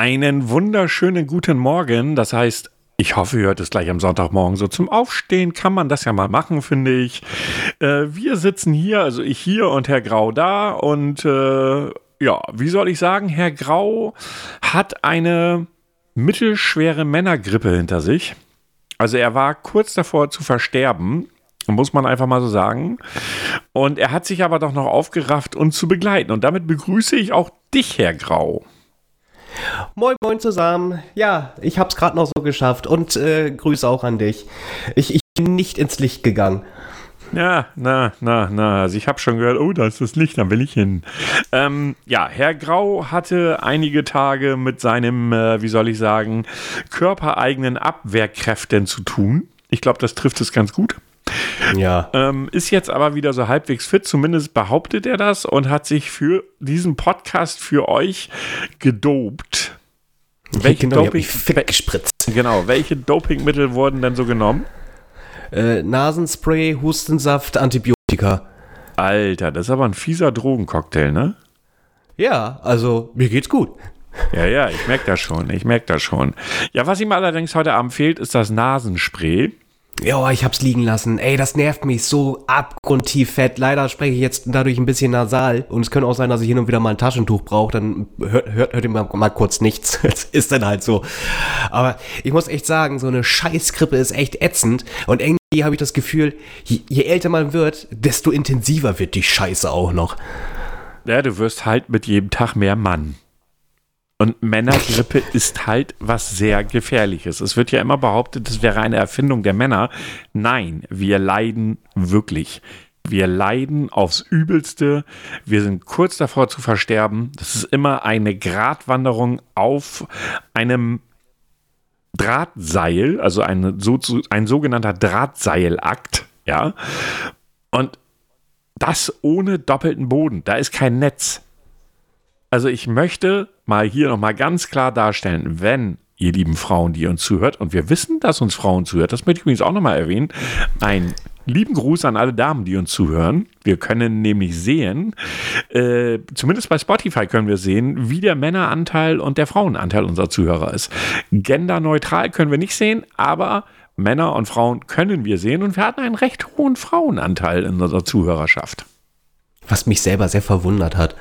Einen wunderschönen guten Morgen. Das heißt, ich hoffe, ihr hört es gleich am Sonntagmorgen. So zum Aufstehen kann man das ja mal machen, finde ich. Äh, wir sitzen hier, also ich hier und Herr Grau da. Und äh, ja, wie soll ich sagen, Herr Grau hat eine mittelschwere Männergrippe hinter sich. Also er war kurz davor zu versterben. Muss man einfach mal so sagen. Und er hat sich aber doch noch aufgerafft, uns zu begleiten. Und damit begrüße ich auch dich, Herr Grau. Moin, moin zusammen. Ja, ich hab's gerade noch so geschafft und äh, Grüße auch an dich. Ich, ich bin nicht ins Licht gegangen. Ja, na, na, na. Also ich habe schon gehört, oh, da ist das Licht, dann will ich hin. Ähm, ja, Herr Grau hatte einige Tage mit seinem, äh, wie soll ich sagen, körpereigenen Abwehrkräften zu tun. Ich glaube, das trifft es ganz gut. Ja. Ähm, ist jetzt aber wieder so halbwegs fit, zumindest behauptet er das und hat sich für diesen Podcast für euch gedopt. Welche genau, Doping, fit gespritzt. Genau, welche Dopingmittel wurden denn so genommen? Äh, Nasenspray, Hustensaft, Antibiotika. Alter, das ist aber ein fieser Drogencocktail, ne? Ja, also mir geht's gut. Ja, ja, ich merke das schon, ich merke das schon. Ja, was ihm allerdings heute Abend fehlt, ist das Nasenspray. Ja, ich hab's liegen lassen. Ey, das nervt mich so abgrundtief fett. Leider spreche ich jetzt dadurch ein bisschen nasal. Und es könnte auch sein, dass ich hin und wieder mal ein Taschentuch brauche. Dann hört, hört, hört ihr mal, mal kurz nichts. Das ist dann halt so. Aber ich muss echt sagen, so eine Scheißgrippe ist echt ätzend. Und irgendwie habe ich das Gefühl, je, je älter man wird, desto intensiver wird die Scheiße auch noch. Ja, du wirst halt mit jedem Tag mehr Mann. Und Männergrippe ist halt was sehr Gefährliches. Es wird ja immer behauptet, das wäre eine Erfindung der Männer. Nein, wir leiden wirklich. Wir leiden aufs Übelste. Wir sind kurz davor zu versterben. Das ist immer eine Gratwanderung auf einem Drahtseil, also ein, so, ein sogenannter Drahtseilakt. Ja. Und das ohne doppelten Boden. Da ist kein Netz. Also ich möchte mal hier nochmal ganz klar darstellen, wenn ihr lieben Frauen, die uns zuhört, und wir wissen, dass uns Frauen zuhört, das möchte ich übrigens auch nochmal erwähnen, ein lieben Gruß an alle Damen, die uns zuhören. Wir können nämlich sehen, äh, zumindest bei Spotify können wir sehen, wie der Männeranteil und der Frauenanteil unserer Zuhörer ist. Genderneutral können wir nicht sehen, aber Männer und Frauen können wir sehen und wir hatten einen recht hohen Frauenanteil in unserer Zuhörerschaft. Was mich selber sehr verwundert hat.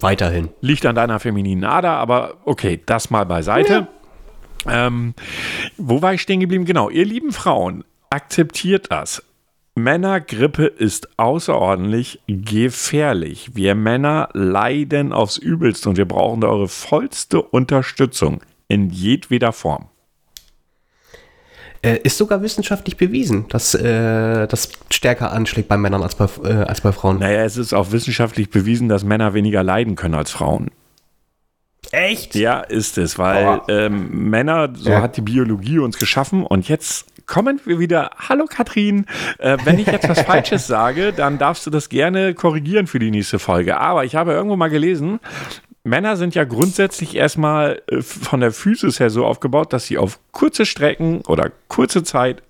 Weiterhin. Liegt an deiner femininen Ader, aber okay, das mal beiseite. Ja. Ähm, wo war ich stehen geblieben? Genau, ihr lieben Frauen, akzeptiert das. Männergrippe ist außerordentlich gefährlich. Wir Männer leiden aufs Übelste und wir brauchen eure vollste Unterstützung in jedweder Form. Äh, ist sogar wissenschaftlich bewiesen, dass äh, das stärker anschlägt bei Männern als bei, äh, als bei Frauen. Naja, es ist auch wissenschaftlich bewiesen, dass Männer weniger leiden können als Frauen. Echt? Ja, ist es, weil ähm, Männer, so ja. hat die Biologie uns geschaffen und jetzt kommen wir wieder. Hallo Katrin, äh, wenn ich jetzt was Falsches sage, dann darfst du das gerne korrigieren für die nächste Folge. Aber ich habe irgendwo mal gelesen, Männer sind ja grundsätzlich erstmal äh, von der Physis her so aufgebaut, dass sie auf kurze Strecken oder kurze Zeit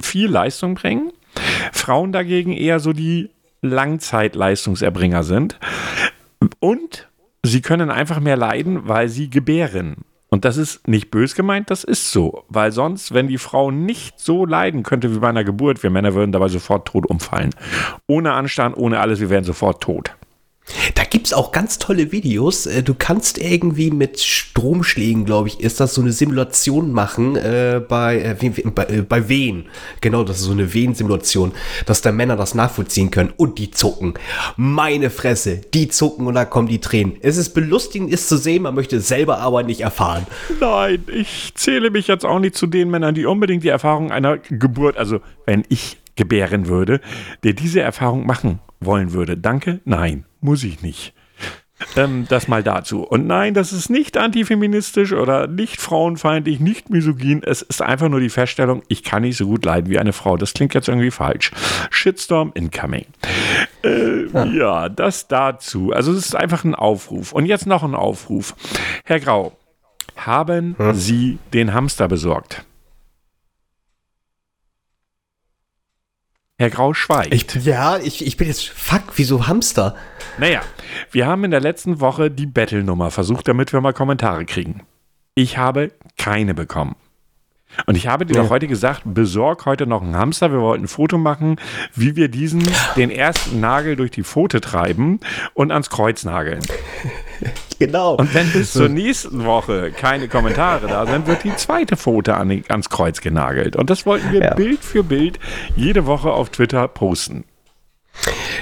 viel Leistung bringen. Frauen dagegen eher so die Langzeitleistungserbringer sind. Und sie können einfach mehr leiden, weil sie gebären. Und das ist nicht bös gemeint, das ist so. Weil sonst, wenn die Frau nicht so leiden könnte wie bei einer Geburt, wir Männer würden dabei sofort tot umfallen. Ohne Anstand, ohne alles, wir wären sofort tot. Da gibt es auch ganz tolle Videos. Äh, du kannst irgendwie mit Stromschlägen, glaube ich, ist das so eine Simulation machen äh, bei, äh, bei, äh, bei Wehen. Genau, das ist so eine Wehensimulation, dass da Männer das nachvollziehen können und die zucken. Meine Fresse, die zucken und da kommen die Tränen. Es ist belustigend, es zu sehen, man möchte es selber aber nicht erfahren. Nein, ich zähle mich jetzt auch nicht zu den Männern, die unbedingt die Erfahrung einer Geburt, also wenn ich gebären würde, der diese Erfahrung machen wollen würde. Danke, nein muss ich nicht. Ähm, das mal dazu. Und nein, das ist nicht antifeministisch oder nicht frauenfeindlich, nicht misogyn. Es ist einfach nur die Feststellung, ich kann nicht so gut leiden wie eine Frau. Das klingt jetzt irgendwie falsch. Shitstorm incoming. Äh, ja. ja, das dazu. Also es ist einfach ein Aufruf. Und jetzt noch ein Aufruf. Herr Grau, haben hm? Sie den Hamster besorgt? Herr Grau schweigt. Ich, ja, ich, ich bin jetzt, fuck, wieso Hamster? Naja, wir haben in der letzten Woche die Battle-Nummer versucht, damit wir mal Kommentare kriegen. Ich habe keine bekommen. Und ich habe dir ja. doch heute gesagt, besorg heute noch einen Hamster. Wir wollten ein Foto machen, wie wir diesen, den ersten Nagel durch die Pfote treiben und ans Kreuz nageln. Genau. Und wenn bis zur nächsten Woche keine Kommentare da sind, wird die zweite Pfote an, ans Kreuz genagelt. Und das wollten wir ja. Bild für Bild jede Woche auf Twitter posten.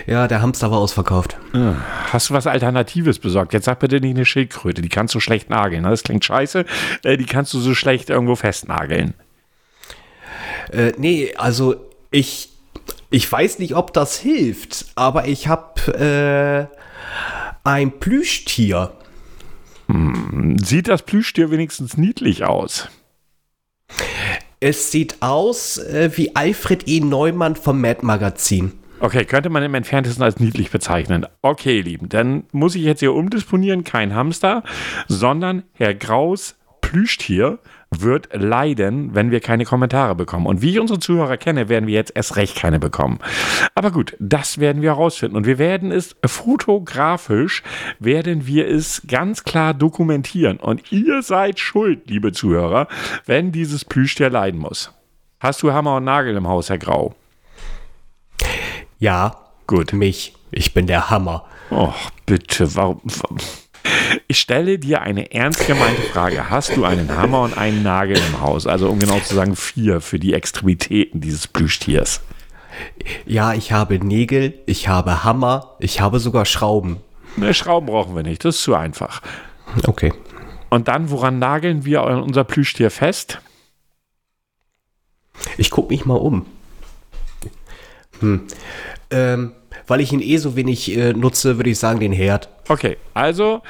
Ja, der Hamster war ausverkauft. Ah, hast du was Alternatives besorgt? Jetzt sag bitte nicht eine Schildkröte, die kannst du schlecht nageln. Ne? Das klingt scheiße, äh, die kannst du so schlecht irgendwo festnageln. Äh, nee, also ich, ich weiß nicht, ob das hilft, aber ich habe äh, ein Plüschtier. Hm, sieht das Plüschtier wenigstens niedlich aus? Es sieht aus äh, wie Alfred E. Neumann vom Mad Magazin. Okay, könnte man im Entferntesten als niedlich bezeichnen. Okay, Lieben, dann muss ich jetzt hier umdisponieren, kein Hamster, sondern Herr Graus Plüschtier wird leiden, wenn wir keine Kommentare bekommen. Und wie ich unsere Zuhörer kenne, werden wir jetzt erst recht keine bekommen. Aber gut, das werden wir herausfinden. Und wir werden es fotografisch, werden wir es ganz klar dokumentieren. Und ihr seid schuld, liebe Zuhörer, wenn dieses Plüschtier leiden muss. Hast du Hammer und Nagel im Haus, Herr Grau? Ja, gut. Mich. Ich bin der Hammer. Och, bitte, warum? Ich stelle dir eine ernst gemeinte Frage. Hast du einen Hammer und einen Nagel im Haus? Also um genau zu sagen, vier für die Extremitäten dieses Plüschtiers. Ja, ich habe Nägel, ich habe Hammer, ich habe sogar Schrauben. Ne, Schrauben brauchen wir nicht, das ist zu einfach. Okay. Und dann, woran nageln wir unser Plüschtier fest? Ich gucke mich mal um. Hm. Ähm, weil ich ihn eh so wenig äh, nutze, würde ich sagen, den Herd. Okay, also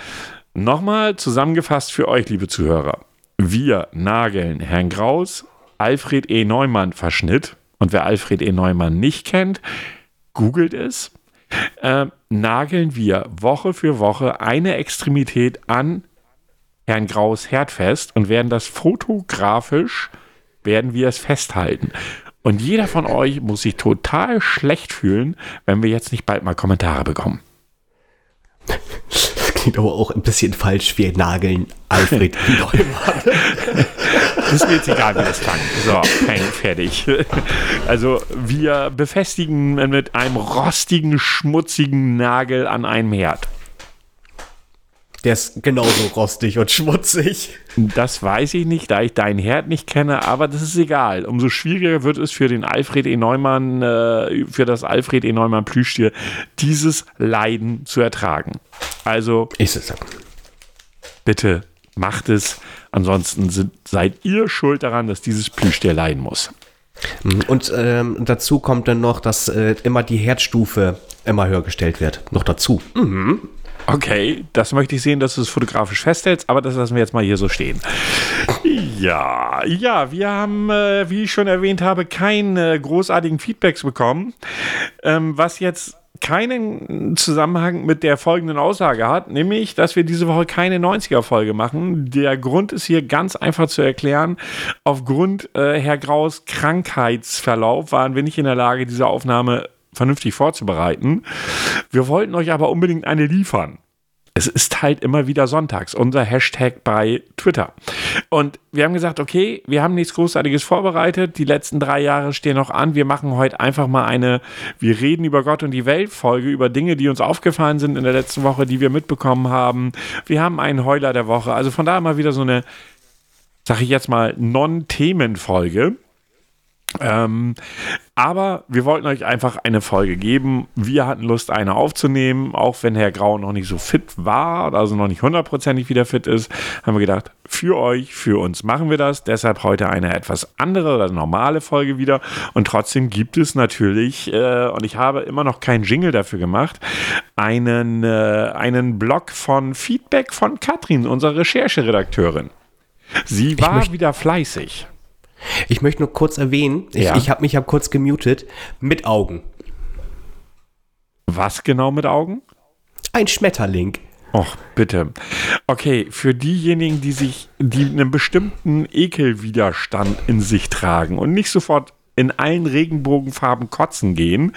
nochmal zusammengefasst für euch, liebe Zuhörer. Wir nageln Herrn Graus, Alfred E. Neumann Verschnitt. Und wer Alfred E. Neumann nicht kennt, googelt es. Äh, nageln wir Woche für Woche eine Extremität an Herrn Graus Herd fest und werden das fotografisch, werden wir es festhalten. Und jeder von euch muss sich total schlecht fühlen, wenn wir jetzt nicht bald mal Kommentare bekommen. Das klingt aber auch ein bisschen falsch. Wir nageln Alfred Neumann. Das ist mir jetzt egal, wie das klang. So, fertig. Also, wir befestigen mit einem rostigen, schmutzigen Nagel an einem Herd. Der ist genauso rostig und schmutzig. Das weiß ich nicht, da ich deinen Herd nicht kenne, aber das ist egal. Umso schwieriger wird es für den Alfred E. Neumann, äh, für das Alfred E. Neumann Plüschtier, dieses Leiden zu ertragen. Also. Es so. Bitte macht es. Ansonsten sind, seid ihr schuld daran, dass dieses Plüschtier leiden muss. Und ähm, dazu kommt dann noch, dass äh, immer die Herdstufe immer höher gestellt wird. Noch dazu. Mhm. Okay, das möchte ich sehen, dass du es fotografisch festhältst, aber das lassen wir jetzt mal hier so stehen. Ja, ja, wir haben, äh, wie ich schon erwähnt habe, keine großartigen Feedbacks bekommen, ähm, was jetzt keinen Zusammenhang mit der folgenden Aussage hat, nämlich, dass wir diese Woche keine 90er-Folge machen. Der Grund ist hier ganz einfach zu erklären. Aufgrund äh, Herr Graus Krankheitsverlauf waren wir nicht in der Lage, diese Aufnahme vernünftig vorzubereiten. Wir wollten euch aber unbedingt eine liefern. Es ist halt immer wieder sonntags, unser Hashtag bei Twitter. Und wir haben gesagt, okay, wir haben nichts Großartiges vorbereitet. Die letzten drei Jahre stehen noch an. Wir machen heute einfach mal eine, wir reden über Gott und die Welt Folge, über Dinge, die uns aufgefallen sind in der letzten Woche, die wir mitbekommen haben. Wir haben einen Heuler der Woche. Also von daher mal wieder so eine, sag ich jetzt mal, Non-Themen-Folge. Ähm, aber wir wollten euch einfach eine Folge geben. Wir hatten Lust, eine aufzunehmen, auch wenn Herr Grau noch nicht so fit war, also noch nicht hundertprozentig wieder fit ist, haben wir gedacht, für euch, für uns machen wir das. Deshalb heute eine etwas andere oder normale Folge wieder. Und trotzdem gibt es natürlich, äh, und ich habe immer noch keinen Jingle dafür gemacht, einen, äh, einen Blog von Feedback von Katrin, unserer Rechercheredakteurin. Sie war wieder fleißig. Ich möchte nur kurz erwähnen, ich, ja. ich habe mich ja kurz gemutet, mit Augen. Was genau mit Augen? Ein Schmetterling. Och, bitte. Okay, für diejenigen, die sich, die einen bestimmten Ekelwiderstand in sich tragen und nicht sofort in allen Regenbogenfarben kotzen gehen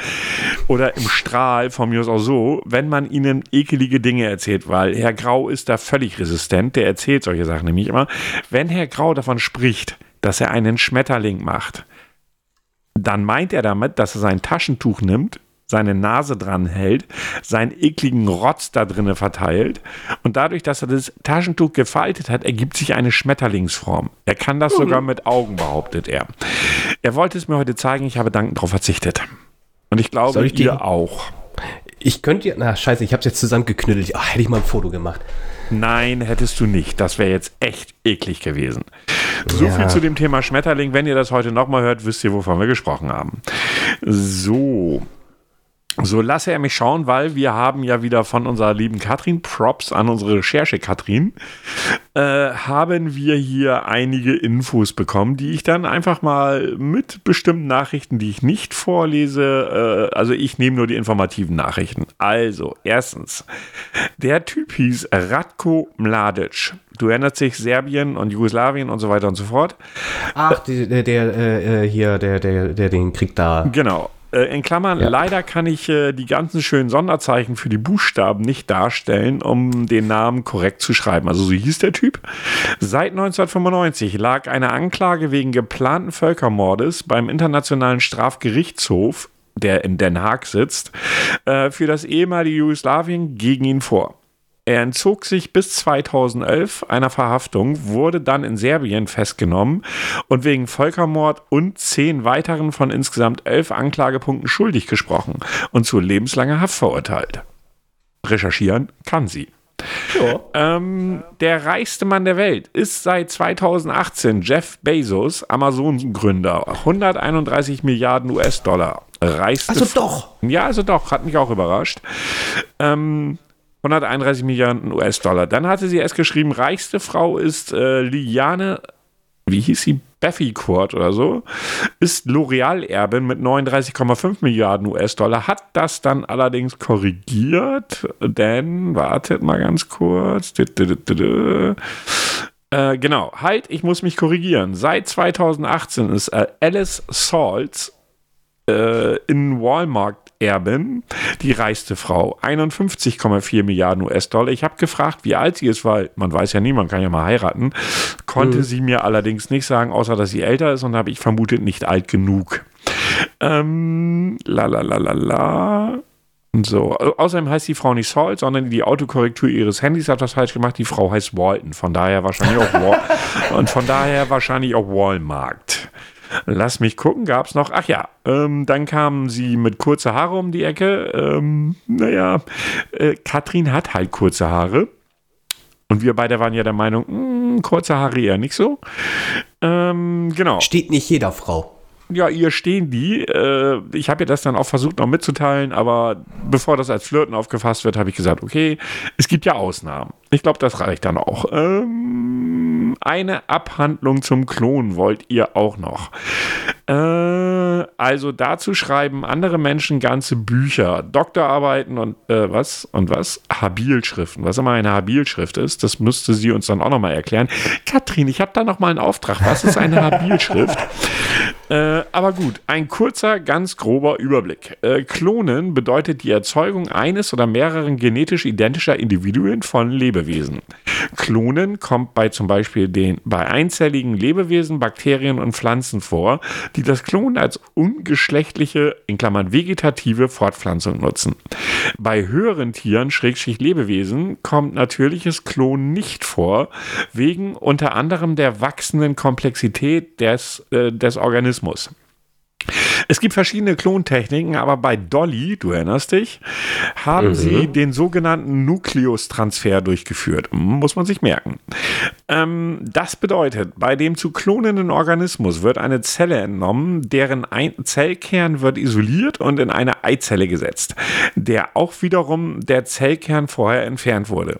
oder im Strahl, von mir aus auch so, wenn man ihnen ekelige Dinge erzählt, weil Herr Grau ist da völlig resistent, der erzählt solche Sachen nämlich immer. Wenn Herr Grau davon spricht, dass er einen Schmetterling macht, dann meint er damit, dass er sein Taschentuch nimmt, seine Nase dran hält, seinen ekligen Rotz da drinnen verteilt und dadurch, dass er das Taschentuch gefaltet hat, ergibt sich eine Schmetterlingsform. Er kann das mhm. sogar mit Augen, behauptet er. Er wollte es mir heute zeigen, ich habe dankend darauf verzichtet. Und ich glaube, Soll ich ihr auch. Ich könnte ja, na scheiße, ich habe es jetzt zusammengeknüttelt. Ach, hätte ich mal ein Foto gemacht. Nein, hättest du nicht. Das wäre jetzt echt eklig gewesen. So ja. viel zu dem Thema Schmetterling. Wenn ihr das heute nochmal hört, wisst ihr, wovon wir gesprochen haben. So, so lasse er mich schauen, weil wir haben ja wieder von unserer lieben Katrin, Props an unsere Recherche Katrin, äh, haben wir hier einige Infos bekommen, die ich dann einfach mal mit bestimmten Nachrichten, die ich nicht vorlese, äh, also ich nehme nur die informativen Nachrichten. Also, erstens, der Typ hieß Ratko Mladic. Du erinnerst dich, Serbien und Jugoslawien und so weiter und so fort. Ach, der, der äh, hier, der, der, der den Krieg da. Genau. Äh, in Klammern, ja. leider kann ich äh, die ganzen schönen Sonderzeichen für die Buchstaben nicht darstellen, um den Namen korrekt zu schreiben. Also so hieß der Typ. Seit 1995 lag eine Anklage wegen geplanten Völkermordes beim Internationalen Strafgerichtshof, der in Den Haag sitzt, äh, für das ehemalige Jugoslawien gegen ihn vor. Er entzog sich bis 2011 einer Verhaftung, wurde dann in Serbien festgenommen und wegen Völkermord und zehn weiteren von insgesamt elf Anklagepunkten schuldig gesprochen und zu lebenslanger Haft verurteilt. Recherchieren kann sie. Ähm, der reichste Mann der Welt ist seit 2018 Jeff Bezos, Amazon-Gründer. 131 Milliarden US-Dollar. Reichste. Also doch. Ja, also doch. Hat mich auch überrascht. Ähm, 131 Milliarden US-Dollar. Dann hatte sie erst geschrieben, reichste Frau ist äh, Liane, wie hieß sie? Beffy Court oder so, ist L'Oreal-Erbin mit 39,5 Milliarden US-Dollar, hat das dann allerdings korrigiert, denn, wartet mal ganz kurz, äh, genau, halt, ich muss mich korrigieren. Seit 2018 ist äh, Alice Salts äh, in Walmart Erbin, die reichste Frau, 51,4 Milliarden US-Dollar. Ich habe gefragt, wie alt sie ist, weil man weiß ja nie, man kann ja mal heiraten. Konnte mhm. sie mir allerdings nicht sagen, außer dass sie älter ist und habe ich vermutet nicht alt genug. Ähm, la la la la la. So, außerdem heißt die Frau nicht Salt, sondern die Autokorrektur ihres Handys hat das falsch gemacht. Die Frau heißt Walton, von daher wahrscheinlich auch Wal und von daher wahrscheinlich auch Walmart. Lass mich gucken, gab es noch. Ach ja, ähm, dann kamen sie mit kurzer Haare um die Ecke. Ähm, naja, äh, Katrin hat halt kurze Haare. Und wir beide waren ja der Meinung, mh, hm, kurze Haare eher nicht so. Ähm, genau. Steht nicht jeder Frau ja, ihr stehen die. Äh, ich habe ihr das dann auch versucht noch mitzuteilen, aber bevor das als Flirten aufgefasst wird, habe ich gesagt, okay, es gibt ja Ausnahmen. Ich glaube, das reicht dann auch. Ähm, eine Abhandlung zum Klon wollt ihr auch noch. Äh, also dazu schreiben andere Menschen ganze Bücher, Doktorarbeiten und äh, was und was? Habilschriften. Was immer eine Habilschrift ist, das müsste sie uns dann auch nochmal erklären. Katrin, ich habe da nochmal einen Auftrag. Was ist eine Habilschrift? Äh, aber gut, ein kurzer, ganz grober Überblick. Äh, Klonen bedeutet die Erzeugung eines oder mehreren genetisch identischer Individuen von Lebewesen. Klonen kommt bei zum Beispiel den bei einzelligen Lebewesen, Bakterien und Pflanzen vor, die das Klonen als ungeschlechtliche, in Klammern vegetative Fortpflanzung nutzen. Bei höheren Tieren, Schrägstrich Lebewesen, kommt natürliches Klonen nicht vor, wegen unter anderem der wachsenden Komplexität des, äh, des Organismus. Mechanismus. Es gibt verschiedene Klontechniken, aber bei Dolly, du erinnerst dich, haben mhm. sie den sogenannten Nukleus-Transfer durchgeführt. Muss man sich merken. Ähm, das bedeutet, bei dem zu klonenden Organismus wird eine Zelle entnommen, deren ein Zellkern wird isoliert und in eine Eizelle gesetzt, der auch wiederum der Zellkern vorher entfernt wurde.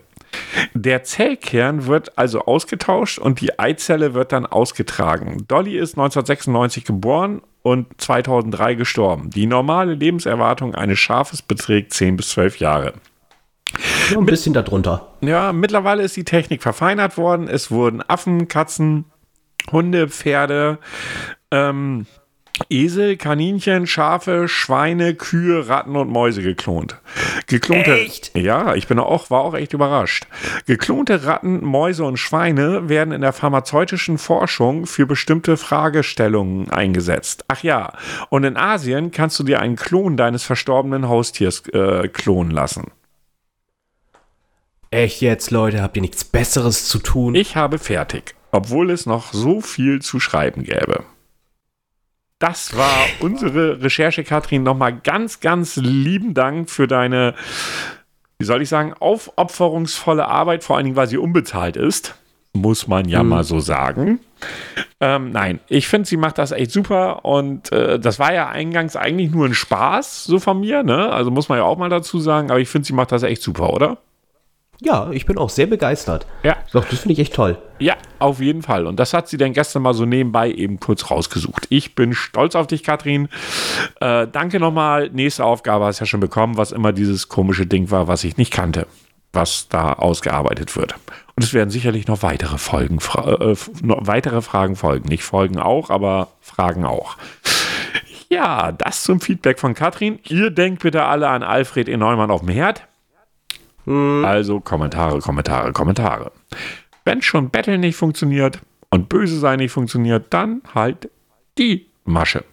Der Zellkern wird also ausgetauscht und die Eizelle wird dann ausgetragen. Dolly ist 1996 geboren und 2003 gestorben. Die normale Lebenserwartung eines Schafes beträgt 10 bis 12 Jahre. Nur ein bisschen darunter. Ja, mittlerweile ist die Technik verfeinert worden. Es wurden Affen, Katzen, Hunde, Pferde, ähm, Esel, Kaninchen, Schafe, Schweine, Kühe, Ratten und Mäuse geklont. Geklonte, Echt? Ja, ich bin auch, war auch echt überrascht. Geklonte Ratten, Mäuse und Schweine werden in der pharmazeutischen Forschung für bestimmte Fragestellungen eingesetzt. Ach ja, und in Asien kannst du dir einen Klon deines verstorbenen Haustiers äh, klonen lassen. Echt jetzt, Leute, habt ihr nichts Besseres zu tun? Ich habe fertig, obwohl es noch so viel zu schreiben gäbe. Das war unsere Recherche, Katrin. Nochmal ganz, ganz lieben Dank für deine, wie soll ich sagen, aufopferungsvolle Arbeit, vor allen Dingen, weil sie unbezahlt ist. Muss man ja hm. mal so sagen. Ähm, nein, ich finde, sie macht das echt super und äh, das war ja eingangs eigentlich nur ein Spaß, so von mir, ne? Also muss man ja auch mal dazu sagen, aber ich finde, sie macht das echt super, oder? Ja, ich bin auch sehr begeistert. Ja. Doch, das finde ich echt toll. Ja, auf jeden Fall. Und das hat sie dann gestern mal so nebenbei eben kurz rausgesucht. Ich bin stolz auf dich, Katrin. Äh, danke nochmal. Nächste Aufgabe hast du ja schon bekommen, was immer dieses komische Ding war, was ich nicht kannte, was da ausgearbeitet wird. Und es werden sicherlich noch weitere Folgen, fra äh, noch weitere Fragen folgen. Nicht Folgen auch, aber Fragen auch. Ja, das zum Feedback von Katrin. Ihr denkt bitte alle an Alfred E. Neumann auf dem Herd. Hm. Also Kommentare, Kommentare, Kommentare. Wenn schon Battle nicht funktioniert und Böse sein nicht funktioniert, dann halt die Masche.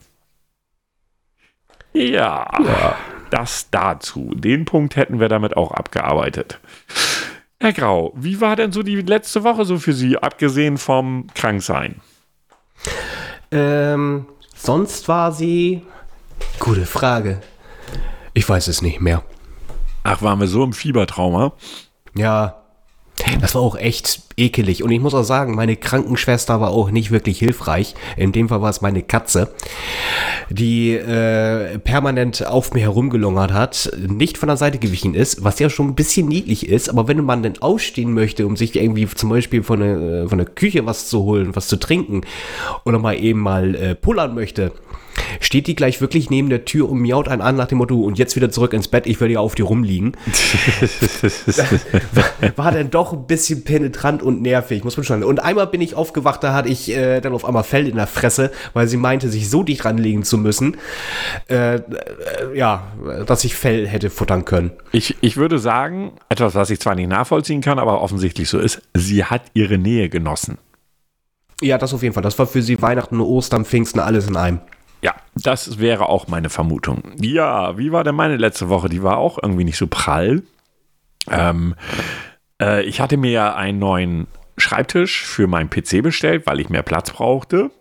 Ja, ja, das dazu. Den Punkt hätten wir damit auch abgearbeitet. Herr Grau, wie war denn so die letzte Woche so für Sie, abgesehen vom Kranksein? Ähm, sonst war sie. Gute Frage. Ich weiß es nicht mehr. Ach, waren wir so im Fiebertrauma? Ja, das war auch echt ekelig. Und ich muss auch sagen, meine Krankenschwester war auch nicht wirklich hilfreich. In dem Fall war es meine Katze, die äh, permanent auf mir herumgelungert hat, nicht von der Seite gewichen ist, was ja schon ein bisschen niedlich ist. Aber wenn man denn ausstehen möchte, um sich irgendwie zum Beispiel von der, äh, von der Küche was zu holen, was zu trinken oder mal eben mal äh, pullern möchte, steht die gleich wirklich neben der Tür und miaut einen an nach dem Motto, und jetzt wieder zurück ins Bett, ich will ja auf dir rumliegen. war dann doch ein bisschen penetrant und nervig, muss man schon. Und einmal bin ich aufgewacht, da hatte ich äh, dann auf einmal Fell in der Fresse, weil sie meinte, sich so dicht ranlegen zu müssen, äh, äh, ja, dass ich Fell hätte futtern können. Ich, ich würde sagen, etwas, was ich zwar nicht nachvollziehen kann, aber offensichtlich so ist, sie hat ihre Nähe genossen. Ja, das auf jeden Fall. Das war für sie Weihnachten, Ostern, Pfingsten, alles in einem. Ja, das wäre auch meine Vermutung. Ja, wie war denn meine letzte Woche? Die war auch irgendwie nicht so prall. Ähm, äh, ich hatte mir ja einen neuen Schreibtisch für meinen PC bestellt, weil ich mehr Platz brauchte.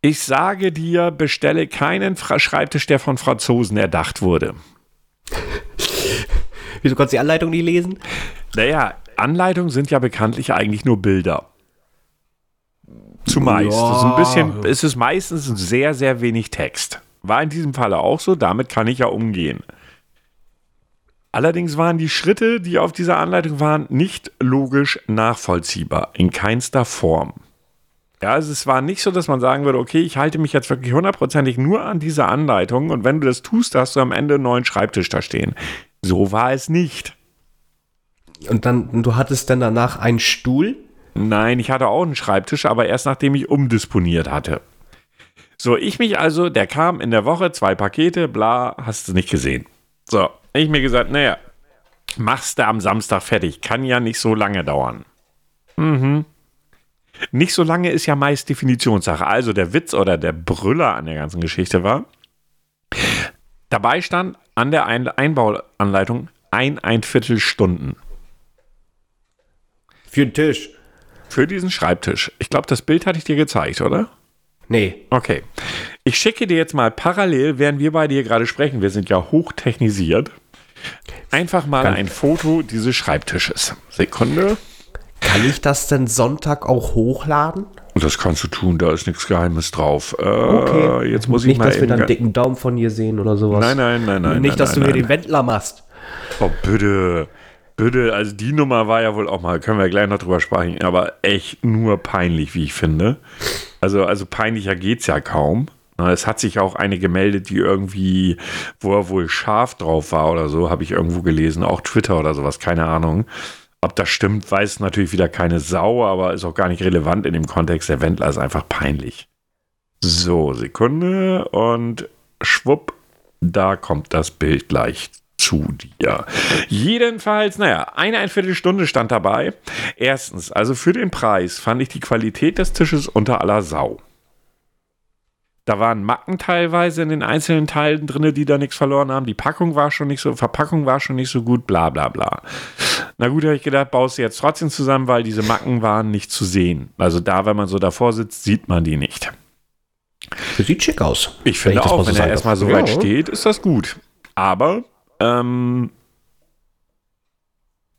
Ich sage dir, bestelle keinen Fra Schreibtisch, der von Franzosen erdacht wurde. Wieso konntest du die Anleitung nie lesen? Naja, Anleitungen sind ja bekanntlich eigentlich nur Bilder. Zumeist. Ja. So ein bisschen, es ist meistens sehr, sehr wenig Text. War in diesem Falle auch so, damit kann ich ja umgehen. Allerdings waren die Schritte, die auf dieser Anleitung waren, nicht logisch nachvollziehbar, in keinster Form. Ja, also es war nicht so, dass man sagen würde, okay, ich halte mich jetzt wirklich hundertprozentig nur an diese Anleitung und wenn du das tust, hast du am Ende einen neuen Schreibtisch da stehen. So war es nicht. Und dann, du hattest dann danach einen Stuhl? Nein, ich hatte auch einen Schreibtisch, aber erst nachdem ich umdisponiert hatte. So, ich mich also, der kam in der Woche, zwei Pakete, bla, hast du nicht gesehen. So, ich mir gesagt, naja, machst du am Samstag fertig, kann ja nicht so lange dauern. Mhm. Nicht so lange ist ja meist Definitionssache. Also der Witz oder der Brüller an der ganzen Geschichte war, dabei stand an der Einbauanleitung ein, ein Viertelstunden. Für den Tisch. Für diesen Schreibtisch. Ich glaube, das Bild hatte ich dir gezeigt, oder? Nee. Okay. Ich schicke dir jetzt mal parallel, während wir beide hier gerade sprechen, wir sind ja hochtechnisiert, einfach mal Kann ein Foto dieses Schreibtisches. Sekunde. Kann ich das denn Sonntag auch hochladen? Das kannst du tun, da ist nichts Geheimes drauf. Äh, okay. Jetzt muss Nicht, ich mal dass wir dann einen dicken Daumen von dir sehen oder sowas. Nein, nein, nein, nein. Nicht, nein, dass nein, du mir den Wendler machst. Oh, bitte. Bitte, also die Nummer war ja wohl auch mal, können wir gleich noch drüber sprechen, aber echt nur peinlich, wie ich finde. Also, also peinlicher geht's ja kaum. Es hat sich auch eine gemeldet, die irgendwie, wo er wohl scharf drauf war oder so, habe ich irgendwo gelesen, auch Twitter oder sowas, keine Ahnung. Ob das stimmt, weiß natürlich wieder keine Sau, aber ist auch gar nicht relevant in dem Kontext. Der Wendler ist einfach peinlich. So, Sekunde und schwupp, da kommt das Bild gleich zu dir. Jedenfalls, naja, eine ein Viertelstunde stand dabei. Erstens, also für den Preis fand ich die Qualität des Tisches unter aller Sau. Da waren Macken teilweise in den einzelnen Teilen drin, die da nichts verloren haben. Die Packung war schon nicht so, Verpackung war schon nicht so gut, bla bla bla. Na gut, habe ich gedacht, baust du jetzt trotzdem zusammen, weil diese Macken waren nicht zu sehen. Also da, wenn man so davor sitzt, sieht man die nicht. Sieht schick aus. Ich finde auch, so wenn er erstmal so weit steht, ist das gut. Aber ähm,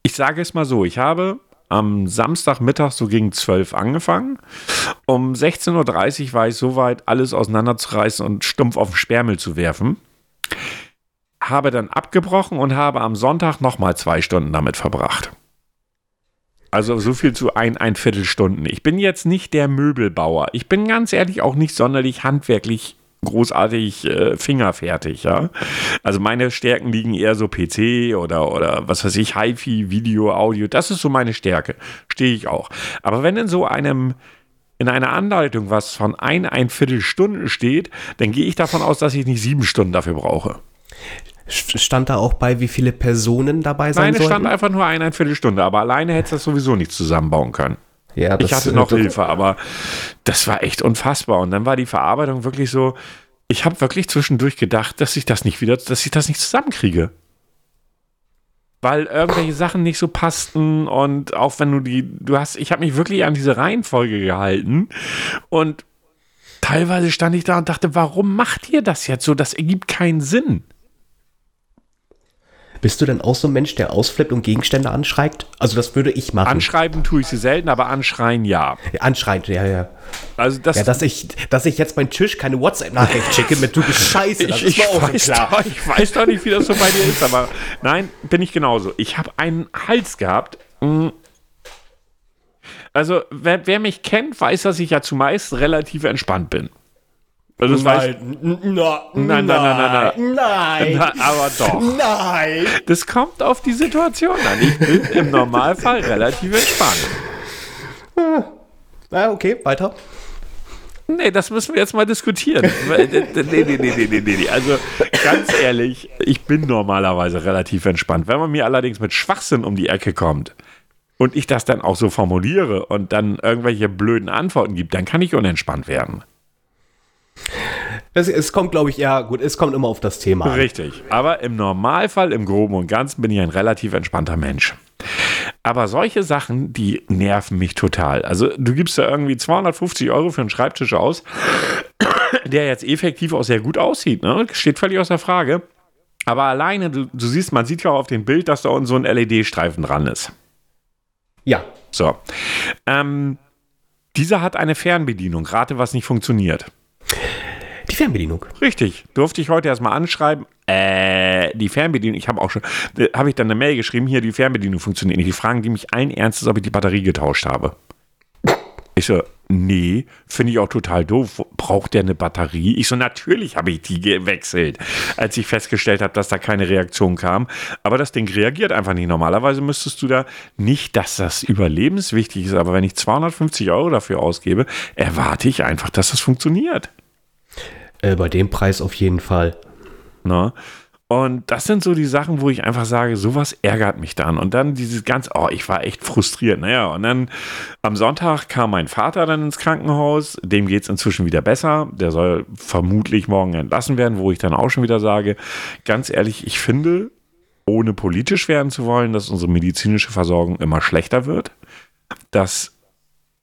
ich sage es mal so, ich habe am Samstagmittag so gegen 12 angefangen. Um 16.30 Uhr war ich soweit, alles auseinanderzureißen und stumpf auf den Sperrmüll zu werfen. Habe dann abgebrochen und habe am Sonntag nochmal zwei Stunden damit verbracht. Also so viel zu ein, ein Viertelstunden. Ich bin jetzt nicht der Möbelbauer. Ich bin ganz ehrlich auch nicht sonderlich handwerklich großartig äh, fingerfertig, ja. Also meine Stärken liegen eher so PC oder, oder was weiß ich, HiFi, Video, Audio, das ist so meine Stärke. Stehe ich auch. Aber wenn in so einem in einer Anleitung was von ein, ein Viertelstunden steht, dann gehe ich davon aus, dass ich nicht sieben Stunden dafür brauche. Stand da auch bei, wie viele Personen dabei sein Nein, es stand einfach nur ein, ein Viertelstunde, aber alleine hätte es das sowieso nicht zusammenbauen können. Ja, ich hatte noch Hilfe, aber das war echt unfassbar. Und dann war die Verarbeitung wirklich so, ich habe wirklich zwischendurch gedacht, dass ich das nicht wieder, dass ich das nicht zusammenkriege. Weil irgendwelche Sachen nicht so passten und auch wenn du die, du hast, ich habe mich wirklich an diese Reihenfolge gehalten und teilweise stand ich da und dachte, warum macht ihr das jetzt so? Das ergibt keinen Sinn. Bist du denn auch so ein Mensch, der ausflippt und Gegenstände anschreit? Also das würde ich machen. Anschreiben tue ich sie selten, aber anschreien ja. anschreien, ja, ja. Also das ja, dass ich, dass ich jetzt meinen Tisch keine WhatsApp-Nachricht schicke mit du bist scheiße, ich, auch weiß klar. Doch, ich weiß doch nicht, wie das so bei dir ist, aber nein, bin ich genauso. Ich habe einen Hals gehabt. Mm. Also, wer, wer mich kennt, weiß, dass ich ja zumeist relativ entspannt bin. Also das nein, nein, nein, nein, nein, nein, nein. aber doch. Nein. Das kommt auf die Situation an. Ich bin im Normalfall relativ entspannt. Ja, okay, weiter. Nee, das müssen wir jetzt mal diskutieren. nee, nee, nee, nee, nee, nee. Also ganz ehrlich, ich bin normalerweise relativ entspannt. Wenn man mir allerdings mit Schwachsinn um die Ecke kommt und ich das dann auch so formuliere und dann irgendwelche blöden Antworten gibt, dann kann ich unentspannt werden. Es, es kommt, glaube ich, ja, gut, es kommt immer auf das Thema an. Richtig. Aber im Normalfall, im Groben und Ganzen, bin ich ein relativ entspannter Mensch. Aber solche Sachen, die nerven mich total. Also, du gibst da irgendwie 250 Euro für einen Schreibtisch aus, der jetzt effektiv auch sehr gut aussieht. Ne? Steht völlig außer Frage. Aber alleine, du, du siehst, man sieht ja auch auf dem Bild, dass da unten so ein LED-Streifen dran ist. Ja. So. Ähm, dieser hat eine Fernbedienung. Rate, was nicht funktioniert. Die Fernbedienung. Richtig. Durfte ich heute erstmal anschreiben. Äh, die Fernbedienung, ich habe auch schon, habe ich dann eine Mail geschrieben, hier, die Fernbedienung funktioniert nicht. Die fragen die mich allen Ernstes, ob ich die Batterie getauscht habe. Ich so, nee, finde ich auch total doof. Braucht der eine Batterie? Ich so, natürlich habe ich die gewechselt, als ich festgestellt habe, dass da keine Reaktion kam. Aber das Ding reagiert einfach nicht. Normalerweise müsstest du da nicht, dass das überlebenswichtig ist, aber wenn ich 250 Euro dafür ausgebe, erwarte ich einfach, dass das funktioniert. Äh, bei dem Preis auf jeden Fall. Na? Und das sind so die Sachen, wo ich einfach sage, sowas ärgert mich dann. Und dann dieses ganz, oh, ich war echt frustriert. Naja, und dann am Sonntag kam mein Vater dann ins Krankenhaus. Dem geht es inzwischen wieder besser. Der soll vermutlich morgen entlassen werden, wo ich dann auch schon wieder sage, ganz ehrlich, ich finde, ohne politisch werden zu wollen, dass unsere medizinische Versorgung immer schlechter wird. Dass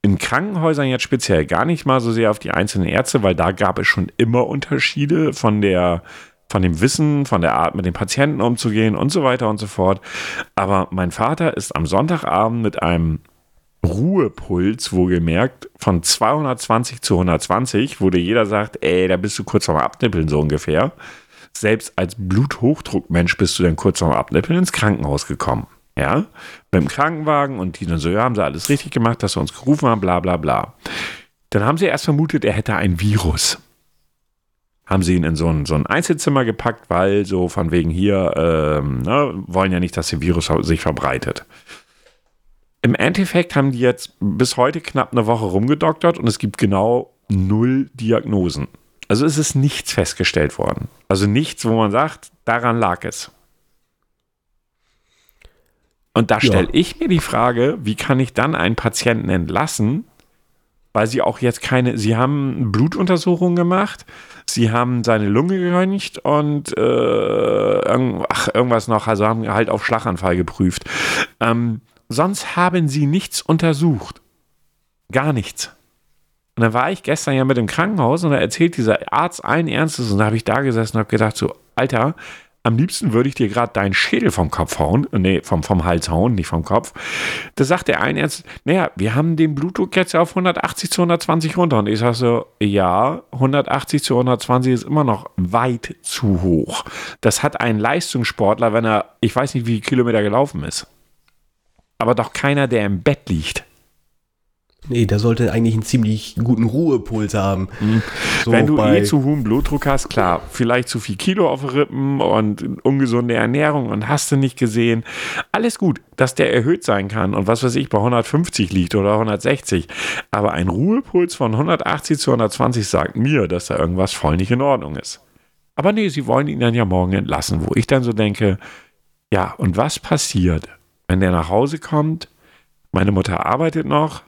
in Krankenhäusern jetzt speziell gar nicht mal so sehr auf die einzelnen Ärzte, weil da gab es schon immer Unterschiede von der von dem Wissen, von der Art, mit den Patienten umzugehen und so weiter und so fort. Aber mein Vater ist am Sonntagabend mit einem Ruhepuls, wohlgemerkt, von 220 zu 120, wo dir jeder sagt, ey, da bist du kurz vorm Abnippeln so ungefähr. Selbst als Bluthochdruckmensch bist du dann kurz vorm Abnippeln ins Krankenhaus gekommen ja, mit dem Krankenwagen und die dann so, ja, haben sie alles richtig gemacht, dass sie uns gerufen haben, bla bla bla. Dann haben sie erst vermutet, er hätte ein Virus. Haben sie ihn in so ein, so ein Einzelzimmer gepackt, weil so von wegen hier, ähm, ne, wollen ja nicht, dass der Virus sich verbreitet. Im Endeffekt haben die jetzt bis heute knapp eine Woche rumgedoktert und es gibt genau null Diagnosen. Also es ist nichts festgestellt worden. Also nichts, wo man sagt, daran lag es. Und da stelle ja. ich mir die Frage, wie kann ich dann einen Patienten entlassen, weil sie auch jetzt keine, sie haben Blutuntersuchungen gemacht, sie haben seine Lunge geröntgt und äh, ach, irgendwas noch, also haben halt auf Schlaganfall geprüft. Ähm, sonst haben sie nichts untersucht. Gar nichts. Und dann war ich gestern ja mit im Krankenhaus und da erzählt dieser Arzt allen Ernstes und da habe ich da gesessen und habe gedacht, so, Alter, am liebsten würde ich dir gerade deinen Schädel vom Kopf hauen, nee, vom, vom Hals hauen, nicht vom Kopf. Da sagt der eine jetzt, naja, wir haben den Blutdruck jetzt auf 180 zu 120 runter. Und ich sage so, ja, 180 zu 120 ist immer noch weit zu hoch. Das hat ein Leistungssportler, wenn er, ich weiß nicht, wie viele Kilometer gelaufen ist. Aber doch keiner, der im Bett liegt. Nee, der sollte eigentlich einen ziemlich guten Ruhepuls haben. Mhm. So Wenn du eh zu hohen Blutdruck hast, klar, vielleicht zu viel Kilo auf Rippen und ungesunde Ernährung und hast du nicht gesehen. Alles gut, dass der erhöht sein kann und was weiß ich, bei 150 liegt oder 160. Aber ein Ruhepuls von 180 zu 120 sagt mir, dass da irgendwas voll nicht in Ordnung ist. Aber nee, sie wollen ihn dann ja morgen entlassen, wo ich dann so denke, ja, und was passiert, wenn der nach Hause kommt? Meine Mutter arbeitet noch,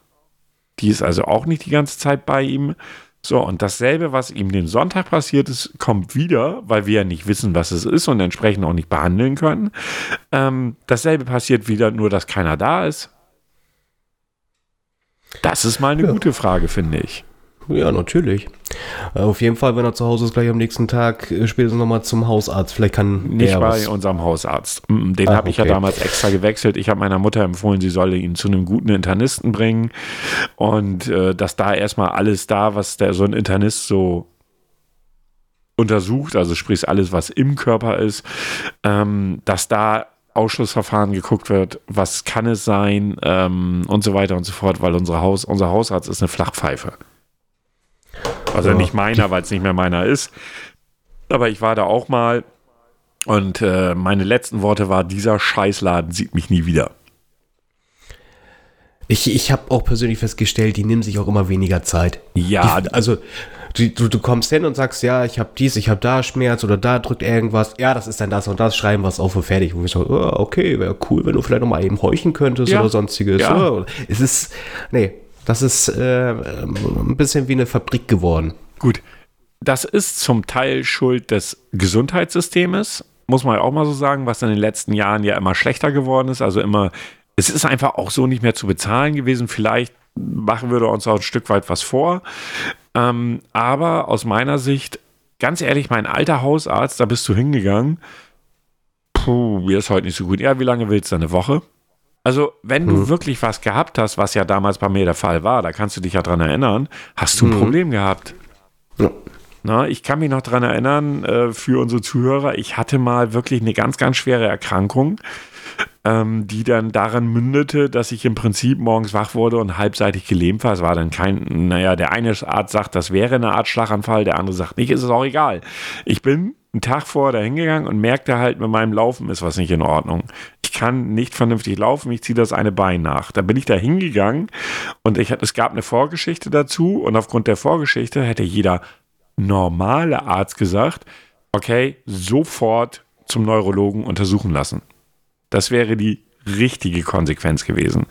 die ist also auch nicht die ganze Zeit bei ihm. So, und dasselbe, was ihm den Sonntag passiert ist, kommt wieder, weil wir ja nicht wissen, was es ist und entsprechend auch nicht behandeln können. Ähm, dasselbe passiert wieder, nur dass keiner da ist. Das ist mal eine ja. gute Frage, finde ich. Ja, natürlich. Äh, auf jeden Fall, wenn er zu Hause ist, gleich am nächsten Tag äh, spätestens nochmal zum Hausarzt. Vielleicht kann Nicht bei was... unserem Hausarzt. Den habe ich okay. ja damals extra gewechselt. Ich habe meiner Mutter empfohlen, sie solle ihn zu einem guten Internisten bringen. Und äh, dass da erstmal alles da, was der so ein Internist so untersucht, also sprich alles, was im Körper ist, ähm, dass da Ausschlussverfahren geguckt wird, was kann es sein ähm, und so weiter und so fort, weil unsere Haus, unser Hausarzt ist eine Flachpfeife. Also nicht meiner, weil es nicht mehr meiner ist. Aber ich war da auch mal und äh, meine letzten Worte war, dieser Scheißladen sieht mich nie wieder. Ich, ich habe auch persönlich festgestellt, die nehmen sich auch immer weniger Zeit. Ja. Die, also du, du kommst hin und sagst, ja, ich habe dies, ich habe da Schmerz oder da drückt irgendwas. Ja, das ist dann das und das, schreiben was auf und fertig. Und ich so, oh, okay, wäre cool, wenn du vielleicht noch mal eben heuchen könntest ja. oder sonstiges. Ja. Oh, es ist, nee, das ist äh, ein bisschen wie eine Fabrik geworden. Gut, das ist zum Teil Schuld des Gesundheitssystems, muss man auch mal so sagen, was in den letzten Jahren ja immer schlechter geworden ist. Also immer, es ist einfach auch so nicht mehr zu bezahlen gewesen. Vielleicht machen wir uns auch ein Stück weit was vor. Ähm, aber aus meiner Sicht, ganz ehrlich, mein alter Hausarzt, da bist du hingegangen. Puh, mir ist heute nicht so gut. Ja, wie lange willst du? Eine Woche? Also, wenn du hm. wirklich was gehabt hast, was ja damals bei mir der Fall war, da kannst du dich ja dran erinnern, hast du ein hm. Problem gehabt. Ja. Na, ich kann mich noch dran erinnern, äh, für unsere Zuhörer, ich hatte mal wirklich eine ganz, ganz schwere Erkrankung, ähm, die dann daran mündete, dass ich im Prinzip morgens wach wurde und halbseitig gelähmt war. Es war dann kein, naja, der eine Arzt sagt, das wäre eine Art Schlaganfall, der andere sagt nicht, ist es auch egal. Ich bin einen Tag vorher da hingegangen und merkte halt, mit meinem Laufen ist was nicht in Ordnung. Ich kann nicht vernünftig laufen, ich ziehe das eine Bein nach. Da bin ich da hingegangen und ich, es gab eine Vorgeschichte dazu und aufgrund der Vorgeschichte hätte jeder normale Arzt gesagt, okay, sofort zum Neurologen untersuchen lassen. Das wäre die richtige Konsequenz gewesen.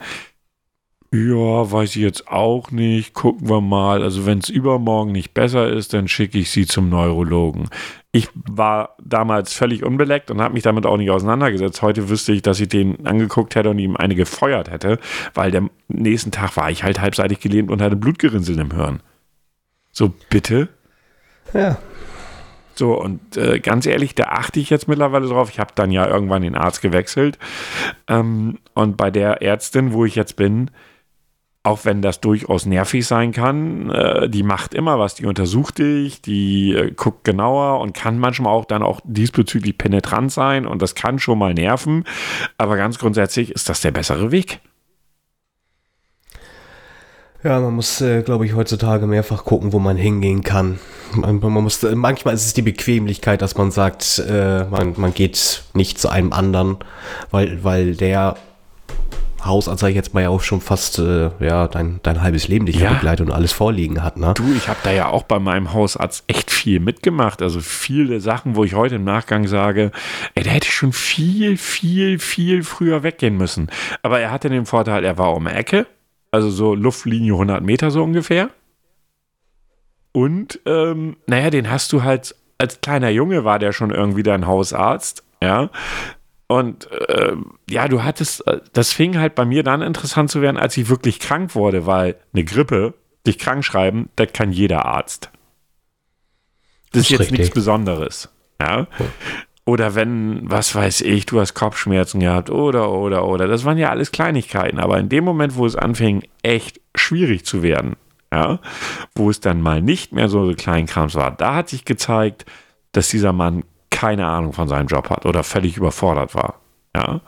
Ja, weiß ich jetzt auch nicht. Gucken wir mal. Also wenn es übermorgen nicht besser ist, dann schicke ich sie zum Neurologen. Ich war damals völlig unbeleckt und habe mich damit auch nicht auseinandergesetzt. Heute wüsste ich, dass ich den angeguckt hätte und ihm eine gefeuert hätte, weil der nächsten Tag war ich halt halbseitig gelähmt und hatte Blutgerinseln im Hirn. So, bitte? Ja. So, und äh, ganz ehrlich, da achte ich jetzt mittlerweile drauf. Ich habe dann ja irgendwann den Arzt gewechselt. Ähm, und bei der Ärztin, wo ich jetzt bin, auch wenn das durchaus nervig sein kann, äh, die macht immer was, die untersucht dich, die äh, guckt genauer und kann manchmal auch dann auch diesbezüglich penetrant sein und das kann schon mal nerven, aber ganz grundsätzlich ist das der bessere Weg. Ja, man muss, äh, glaube ich, heutzutage mehrfach gucken, wo man hingehen kann. Man, man muss, äh, manchmal ist es die Bequemlichkeit, dass man sagt, äh, man, man geht nicht zu einem anderen, weil, weil der Hausarzt, sag ich jetzt mal, ja auch schon fast äh, ja, dein, dein halbes Leben dich Ja. begleitet und alles vorliegen hat, ne? Du, ich habe da ja auch bei meinem Hausarzt echt viel mitgemacht. Also viele Sachen, wo ich heute im Nachgang sage, ey, da hätte ich schon viel, viel, viel früher weggehen müssen. Aber er hatte den Vorteil, er war um Ecke, also so Luftlinie 100 Meter so ungefähr. Und, ähm, naja, den hast du halt, als kleiner Junge war der schon irgendwie dein Hausarzt, ja. Und ähm, ja, du hattest, äh, das fing halt bei mir dann interessant zu werden, als ich wirklich krank wurde, weil eine Grippe, dich krank schreiben, das kann jeder Arzt. Das ist Ist jetzt richtig. nichts Besonderes. Ja. Oder wenn, was weiß ich, du hast Kopfschmerzen gehabt oder, oder, oder. Das waren ja alles Kleinigkeiten. Aber in dem Moment, wo es anfing, echt schwierig zu werden, ja, wo es dann mal nicht mehr so Kleinkrams war, da hat sich gezeigt, dass dieser Mann keine Ahnung von seinem Job hat oder völlig überfordert war. Ja.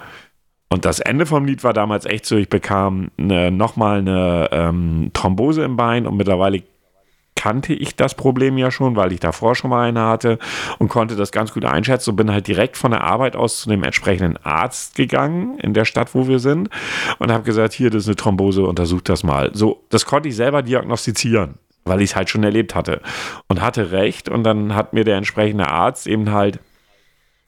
Und das Ende vom Lied war damals echt so, ich bekam eine, nochmal eine ähm, Thrombose im Bein und mittlerweile kannte ich das Problem ja schon, weil ich davor schon mal eine hatte und konnte das ganz gut einschätzen und bin halt direkt von der Arbeit aus zu dem entsprechenden Arzt gegangen in der Stadt, wo wir sind und habe gesagt, hier, das ist eine Thrombose, untersuch das mal. So, das konnte ich selber diagnostizieren, weil ich es halt schon erlebt hatte und hatte recht und dann hat mir der entsprechende Arzt eben halt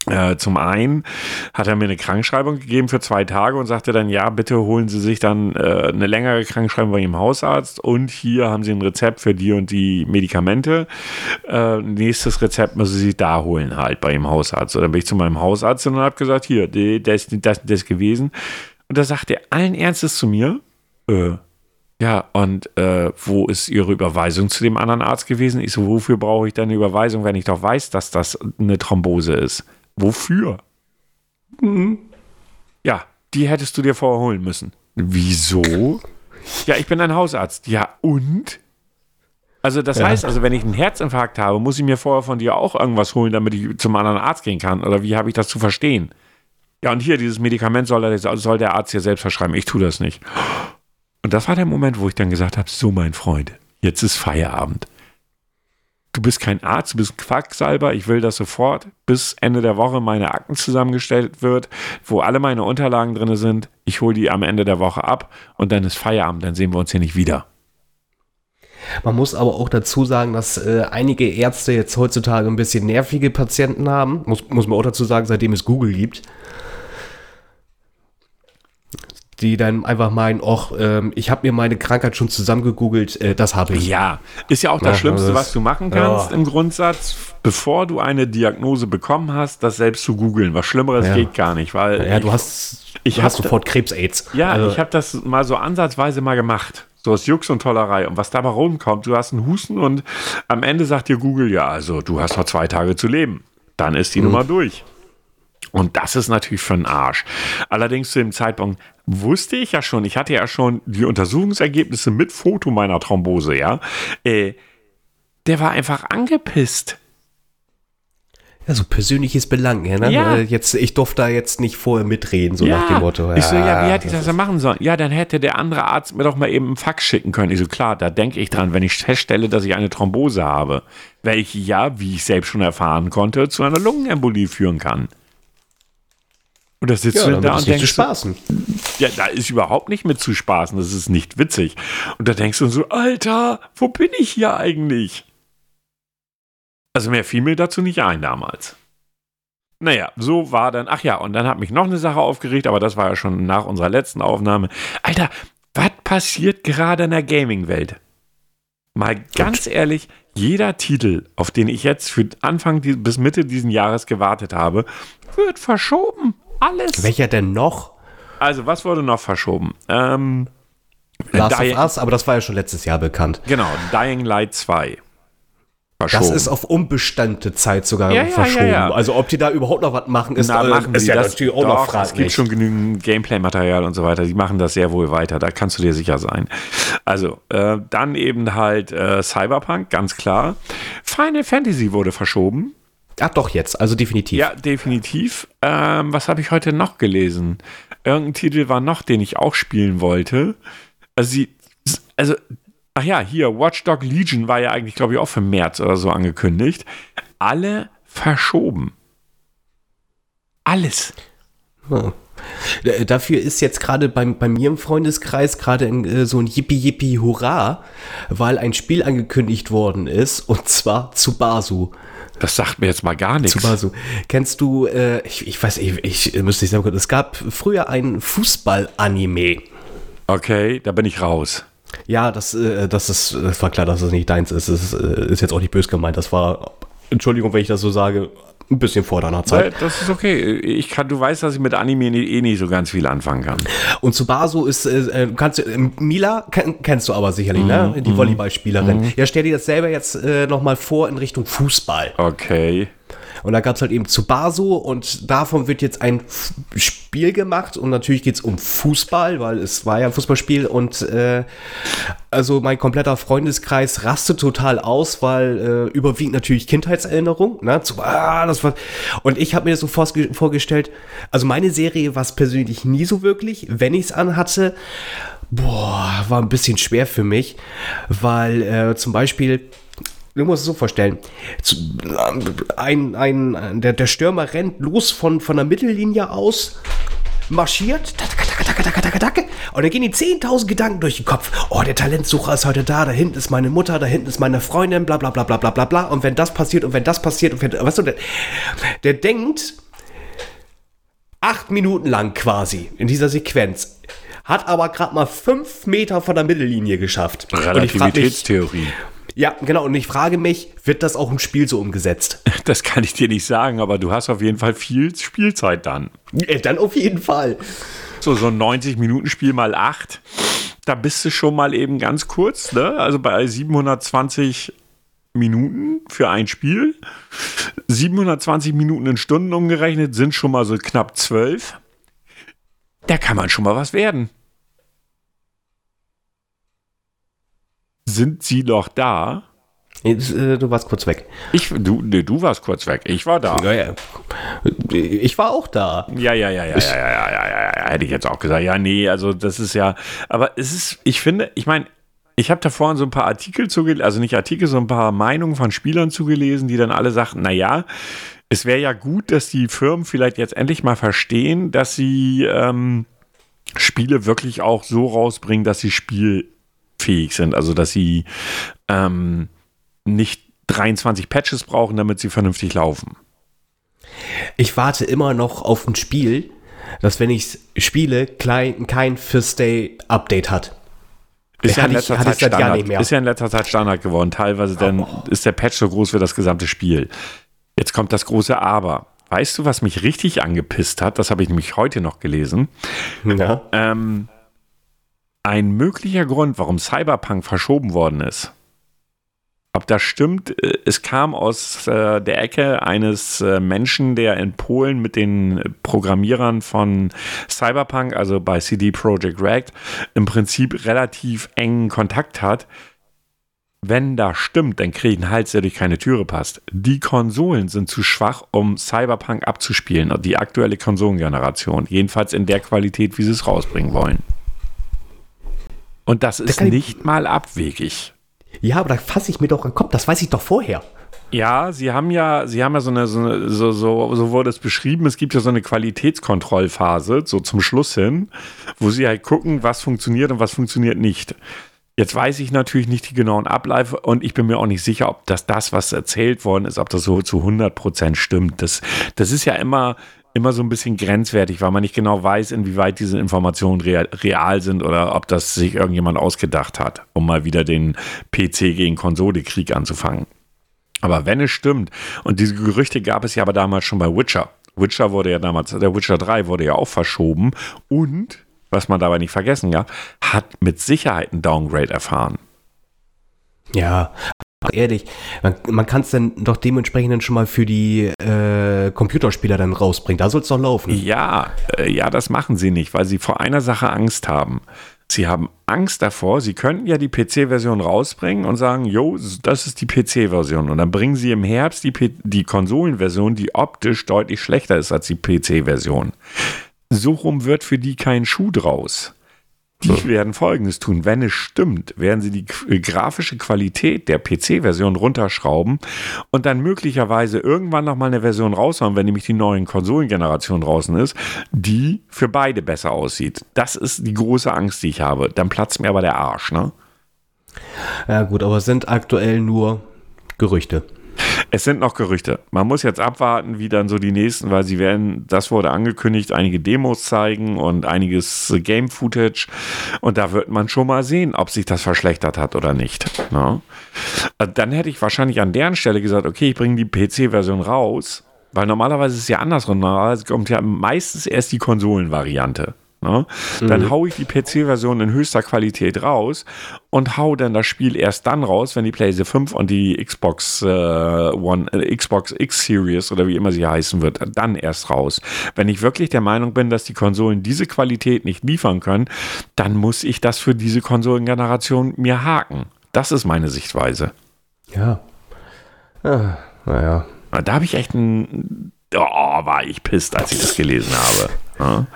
äh, zum einen hat er mir eine Krankschreibung gegeben für zwei Tage und sagte dann, ja, bitte holen Sie sich dann äh, eine längere Krankschreibung bei Ihrem Hausarzt und hier haben Sie ein Rezept für die und die Medikamente. Äh, nächstes Rezept müssen Sie da holen halt bei Ihrem Hausarzt. Und dann bin ich zu meinem Hausarzt und habe gesagt, hier, das, das, das gewesen. Und da sagt er allen Ernstes zu mir, äh, ja, und äh, wo ist Ihre Überweisung zu dem anderen Arzt gewesen? Ich so, wofür brauche ich denn eine Überweisung, wenn ich doch weiß, dass das eine Thrombose ist? Wofür? Ja, die hättest du dir vorher holen müssen. Wieso? Ja, ich bin ein Hausarzt. Ja, und? Also das Ja. heißt, also wenn ich einen Herzinfarkt habe, muss ich mir vorher von dir auch irgendwas holen, damit ich zum anderen Arzt gehen kann. Oder wie habe ich das zu verstehen? Ja, und hier, dieses Medikament soll, er, soll der Arzt hier selbst verschreiben. Ich tue das nicht. Und das war der Moment, wo ich dann gesagt habe, so mein Freund, jetzt ist Feierabend. Du bist kein Arzt, du bist ein Quacksalber. Ich will, dass sofort bis Ende der Woche meine Akten zusammengestellt wird, wo alle meine Unterlagen drin sind. Ich hole die am Ende der Woche ab und dann ist Feierabend, dann sehen wir uns hier nicht wieder. Man muss aber auch dazu sagen, dass äh, einige Ärzte jetzt heutzutage ein bisschen nervige Patienten haben. Muss, muss man auch dazu sagen, seitdem es Google gibt. Die dann einfach meinen, ach, ähm, ich habe mir meine Krankheit schon zusammengegoogelt, äh, das habe ich. Ja, ist ja auch das Ja, Schlimmste, das- was du machen kannst Ja. im Grundsatz, bevor du eine Diagnose bekommen hast, das selbst zu googeln. Was Schlimmeres Ja. geht gar nicht, weil Ja, ich, du hast, ich du hast sofort Krebs-Aids. Ja, Also, ich habe das mal so ansatzweise mal gemacht. So aus Jux und Tollerei. Und was dabei rumkommt, du hast einen Husten und am Ende sagt dir Google, ja, also du hast noch zwei Tage zu leben. Dann ist die Nummer durch. Und das ist natürlich für den Arsch. Allerdings zu dem Zeitpunkt wusste ich ja schon, ich hatte ja schon die Untersuchungsergebnisse mit Foto meiner Thrombose, ja. Äh, der war einfach angepisst. ja, so persönliches Belang. Ja, ne? Ja. Äh, Jetzt, ich durfte da jetzt nicht vorher mitreden, so nach dem Motto. Ich so, ja, wie hätte ich das denn machen sollen? Ja, dann hätte der andere Arzt mir doch mal eben einen Fax schicken können. Ich so, klar, da denke ich dran, wenn ich feststelle, dass ich eine Thrombose habe, welche ja, wie ich selbst schon erfahren konnte, zu einer Lungenembolie führen kann. Und da sitzt Ja, du da ist und zu denkst, so, spaßen. ja, da ist überhaupt nicht mit zu spaßen, das ist nicht witzig. Und da denkst du so, Alter, wo bin ich hier eigentlich? Also mehr fiel mir dazu nicht ein damals. Naja, so war dann, ach ja, und dann hat mich noch eine Sache aufgeregt, aber das war ja schon nach unserer letzten Aufnahme. Alter, was passiert gerade in der Gaming-Welt? Mal ganz ehrlich, jeder Titel, auf den ich jetzt für Anfang bis Mitte diesen Jahres gewartet habe, wird verschoben. Alles. Welcher denn noch? Also, was wurde noch verschoben? Ähm, Last Dying- of Us, aber das war ja schon letztes Jahr bekannt. Genau, Dying Light 2. Verschoben. Das ist auf unbestimmte Zeit sogar Ja, verschoben. ja, ja. Also ob die da überhaupt noch was machen, ist, Na, äh, machen ist ja das natürlich auch noch Es gibt fraglich. schon genügend Gameplay-Material und so weiter. Die machen das sehr wohl weiter. Da kannst du dir sicher sein. Also, äh, dann eben halt äh, Cyberpunk, ganz klar. Final Fantasy wurde verschoben. Ach doch, jetzt, also definitiv. Ja, definitiv. Ähm, was habe ich heute noch gelesen? Irgendein Titel war noch, den ich auch spielen wollte. Also, sie, also ach ja, hier, Watchdog Legion war ja eigentlich, glaube ich, auch für März oder so angekündigt. Alle verschoben. Alles. Hm. Äh, dafür ist jetzt gerade bei, bei mir im Freundeskreis gerade äh, so ein Yippie Yippie Hurra, weil ein Spiel angekündigt worden ist und zwar Tsubasu. Das sagt mir jetzt mal gar nichts. Tsubasu. Kennst du, äh, ich, ich weiß, ich, ich müsste nicht sagen, es gab früher ein Fußball-Anime. Okay, da bin ich raus. Ja, das, äh, das, ist, das war klar, dass es nicht deins ist. Das ist, äh, ist jetzt auch nicht böse gemeint. Das war, Entschuldigung, wenn ich das so sage, ein bisschen vor deiner Zeit. Das ist okay. Ich kann, du weißt, dass ich mit Anime eh nicht so ganz viel anfangen kann. Und Subasu ist, äh, kannst du, äh, Mila kenn, kennst du aber sicherlich, ne? mhm. ne? Die Volleyballspielerin. Mhm. Ja, stell dir das selber jetzt äh, nochmal vor in Richtung Fußball. Okay. Und da gab es halt eben Tsubaso und davon wird jetzt ein F Spiel gemacht und natürlich geht es um Fußball, weil es war ja ein Fußballspiel und äh, also mein kompletter Freundeskreis rastet total aus, weil äh, überwiegend natürlich Kindheitserinnerung. Ne? Ah, das war, und ich habe mir das so vorgestellt, also meine Serie war es persönlich nie so wirklich, wenn ich es anhatte. Boah, war ein bisschen schwer für mich, weil äh, zum Beispiel Du musst es so vorstellen. Ein, ein, der, der Stürmer rennt los von, von der Mittellinie aus, marschiert, und dann gehen die 10.000 Gedanken durch den Kopf. Oh, der Talentsucher ist heute da, da hinten ist meine Mutter, da hinten ist meine Freundin, bla bla bla bla bla bla bla. Und wenn das passiert und wenn das passiert und wenn, weißt du, der, der denkt acht Minuten lang quasi in dieser Sequenz hat aber gerade mal fünf Meter von der Mittellinie geschafft. Relativitätstheorie. Ja, genau. Und ich frage mich, wird das auch im Spiel so umgesetzt? Das kann ich dir nicht sagen, aber du hast auf jeden Fall viel Spielzeit dann. Ja, dann auf jeden Fall. So, so ein 90-Minuten-Spiel mal 8. Da bist du schon mal eben ganz kurz, ne? Also bei 720 Minuten für ein Spiel. 720 Minuten in Stunden umgerechnet sind schon mal so knapp 12. Da kann man schon mal was werden. Sind sie noch da? Äh, du warst kurz weg. Ich, du, nee, du warst kurz weg. Ich war da. Ja, ja. Ich war auch da. Ja, ja, ja, ja, ich, ja, ja, ja, ja, ja, hätte ich jetzt auch gesagt. Ja, nee, also das ist ja, aber es ist, ich finde, ich meine, ich habe da vorhin so ein paar Artikel zugelesen, also nicht Artikel, so ein paar Meinungen von Spielern zugelesen, die dann alle sagten, naja, es wäre ja gut, dass die Firmen vielleicht jetzt endlich mal verstehen, dass sie ähm, Spiele wirklich auch so rausbringen, dass sie Spiel fähig sind. Also, dass sie ähm, nicht 23 Patches brauchen, damit sie vernünftig laufen. Ich warte immer noch auf ein Spiel, das, wenn ich es spiele, klein, kein First Day Update hat. Ist ja, in letzter ich, Zeit Standard, ist ja in letzter Zeit Standard geworden. Teilweise dann oh. ist der Patch so groß wie das gesamte Spiel. Jetzt kommt das große Aber. Weißt du, was mich richtig angepisst hat? Das habe ich nämlich heute noch gelesen. Ja. Ähm, ein möglicher Grund, warum Cyberpunk verschoben worden ist. Ob das stimmt, äh, es kam aus äh, der Ecke eines äh, Menschen, der in Polen mit den Programmierern von Cyberpunk, also bei CD Projekt Red, im Prinzip relativ engen Kontakt hat. Wenn das stimmt, dann kriege ich einen Hals, der durch keine Türe passt. Die Konsolen sind zu schwach, um Cyberpunk abzuspielen, die aktuelle Konsolengeneration. Jedenfalls in der Qualität, wie sie es rausbringen wollen. Und das ist nicht mal abwegig. Ja, aber da fasse ich mir doch an den Kopf, das weiß ich doch vorher. Ja, sie haben ja, sie haben ja so eine, so, eine, so, so, so wurde es beschrieben, es gibt ja so eine Qualitätskontrollphase, so zum Schluss hin, wo sie halt gucken, was funktioniert und was funktioniert nicht. Jetzt weiß ich natürlich nicht die genauen Abläufe und ich bin mir auch nicht sicher, ob das das, was erzählt worden ist, ob das so zu 100 Prozent stimmt. Das, das ist ja immer, immer so ein bisschen grenzwertig, weil man nicht genau weiß, inwieweit diese Informationen real, real, sind oder ob das sich irgendjemand ausgedacht hat, um mal wieder den PC gegen Konsole-Krieg anzufangen. Aber wenn es stimmt, und diese Gerüchte gab es ja aber damals schon bei Witcher. Witcher wurde ja damals, der Witcher 3 wurde ja auch verschoben und, was man dabei nicht vergessen ja, hat mit Sicherheit ein Downgrade erfahren. Ja, ehrlich, man, man kann es dann doch dementsprechend schon mal für die äh, Computerspieler dann rausbringen. Da soll es doch laufen. Ja, äh, ja, das machen sie nicht, weil sie vor einer Sache Angst haben. Sie haben Angst davor, sie könnten ja die PC-Version rausbringen und sagen, jo, das ist die PC-Version. Und dann bringen sie im Herbst die, die Konsolenversion, die optisch deutlich schlechter ist als die PC-Version. So rum wird für die kein Schuh draus. Die werden Folgendes tun. Wenn es stimmt, werden sie die äh, grafische Qualität der PC-Version runterschrauben und dann möglicherweise irgendwann nochmal eine Version raushauen, wenn nämlich die neuen Konsolengeneration draußen ist, die für beide besser aussieht. Das ist die große Angst, die ich habe. Dann platzt mir aber der Arsch, ne? Ja gut, aber es sind aktuell nur Gerüchte. Es sind noch Gerüchte. Man muss jetzt abwarten, wie dann so die nächsten, weil sie werden, das wurde angekündigt, einige Demos zeigen und einiges Game-Footage. Und da wird man schon mal sehen, ob sich das verschlechtert hat oder nicht. Ne? Dann hätte ich wahrscheinlich an deren Stelle gesagt, okay, ich bringe die PC-Version raus, weil normalerweise ist es ja andersrum. Normalerweise kommt ja meistens erst die Konsolenvariante. Ne? Dann mhm. haue ich die PC-Version in höchster Qualität raus und hau dann das Spiel erst dann raus, wenn die PlayStation 5 und die Xbox äh, One, äh, Xbox X Series oder wie immer sie heißen wird, dann erst raus. Wenn ich wirklich der Meinung bin, dass die Konsolen diese Qualität nicht liefern können, dann muss ich das für diese Konsolengeneration mir haken. Das ist meine Sichtweise. Ja. Ah, naja. Da habe ich echt ein. Oh, war ich pisst, als ich das gelesen habe. Ja?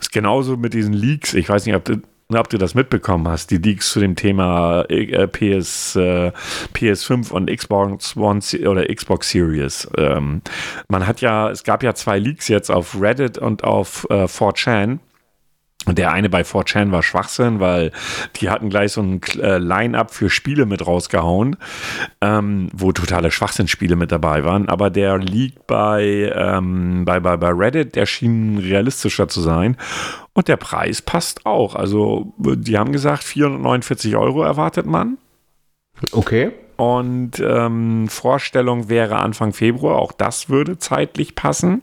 Ist genauso mit diesen Leaks. Ich weiß nicht, ob du, ob du das mitbekommen hast, die Leaks zu dem Thema äh, PS, äh, PS5 und Xbox One oder Xbox Series. Ähm, man hat ja, es gab ja zwei Leaks jetzt auf Reddit und auf äh, 4chan und der eine bei 4chan war Schwachsinn, weil die hatten gleich so ein äh, Line-Up für Spiele mit rausgehauen, ähm, wo totale Schwachsinnspiele mit dabei waren. Aber der liegt bei, ähm, bei, bei, bei Reddit, der schien realistischer zu sein. Und der Preis passt auch. Also, die haben gesagt, 449 Euro erwartet man. Okay. Und ähm, Vorstellung wäre Anfang Februar. Auch das würde zeitlich passen.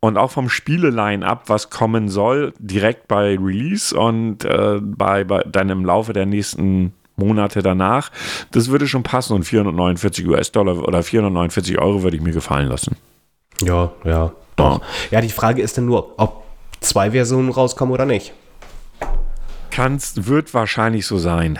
Und auch vom Spiele-Line-Up, was kommen soll, direkt bei Release und äh, bei, bei dann im Laufe der nächsten Monate danach. Das würde schon passen. Und 449 US-Dollar oder 449 Euro würde ich mir gefallen lassen. Ja, ja. Doch. Ja, die Frage ist dann nur, ob zwei Versionen rauskommen oder nicht. Kannst, wird wahrscheinlich so sein.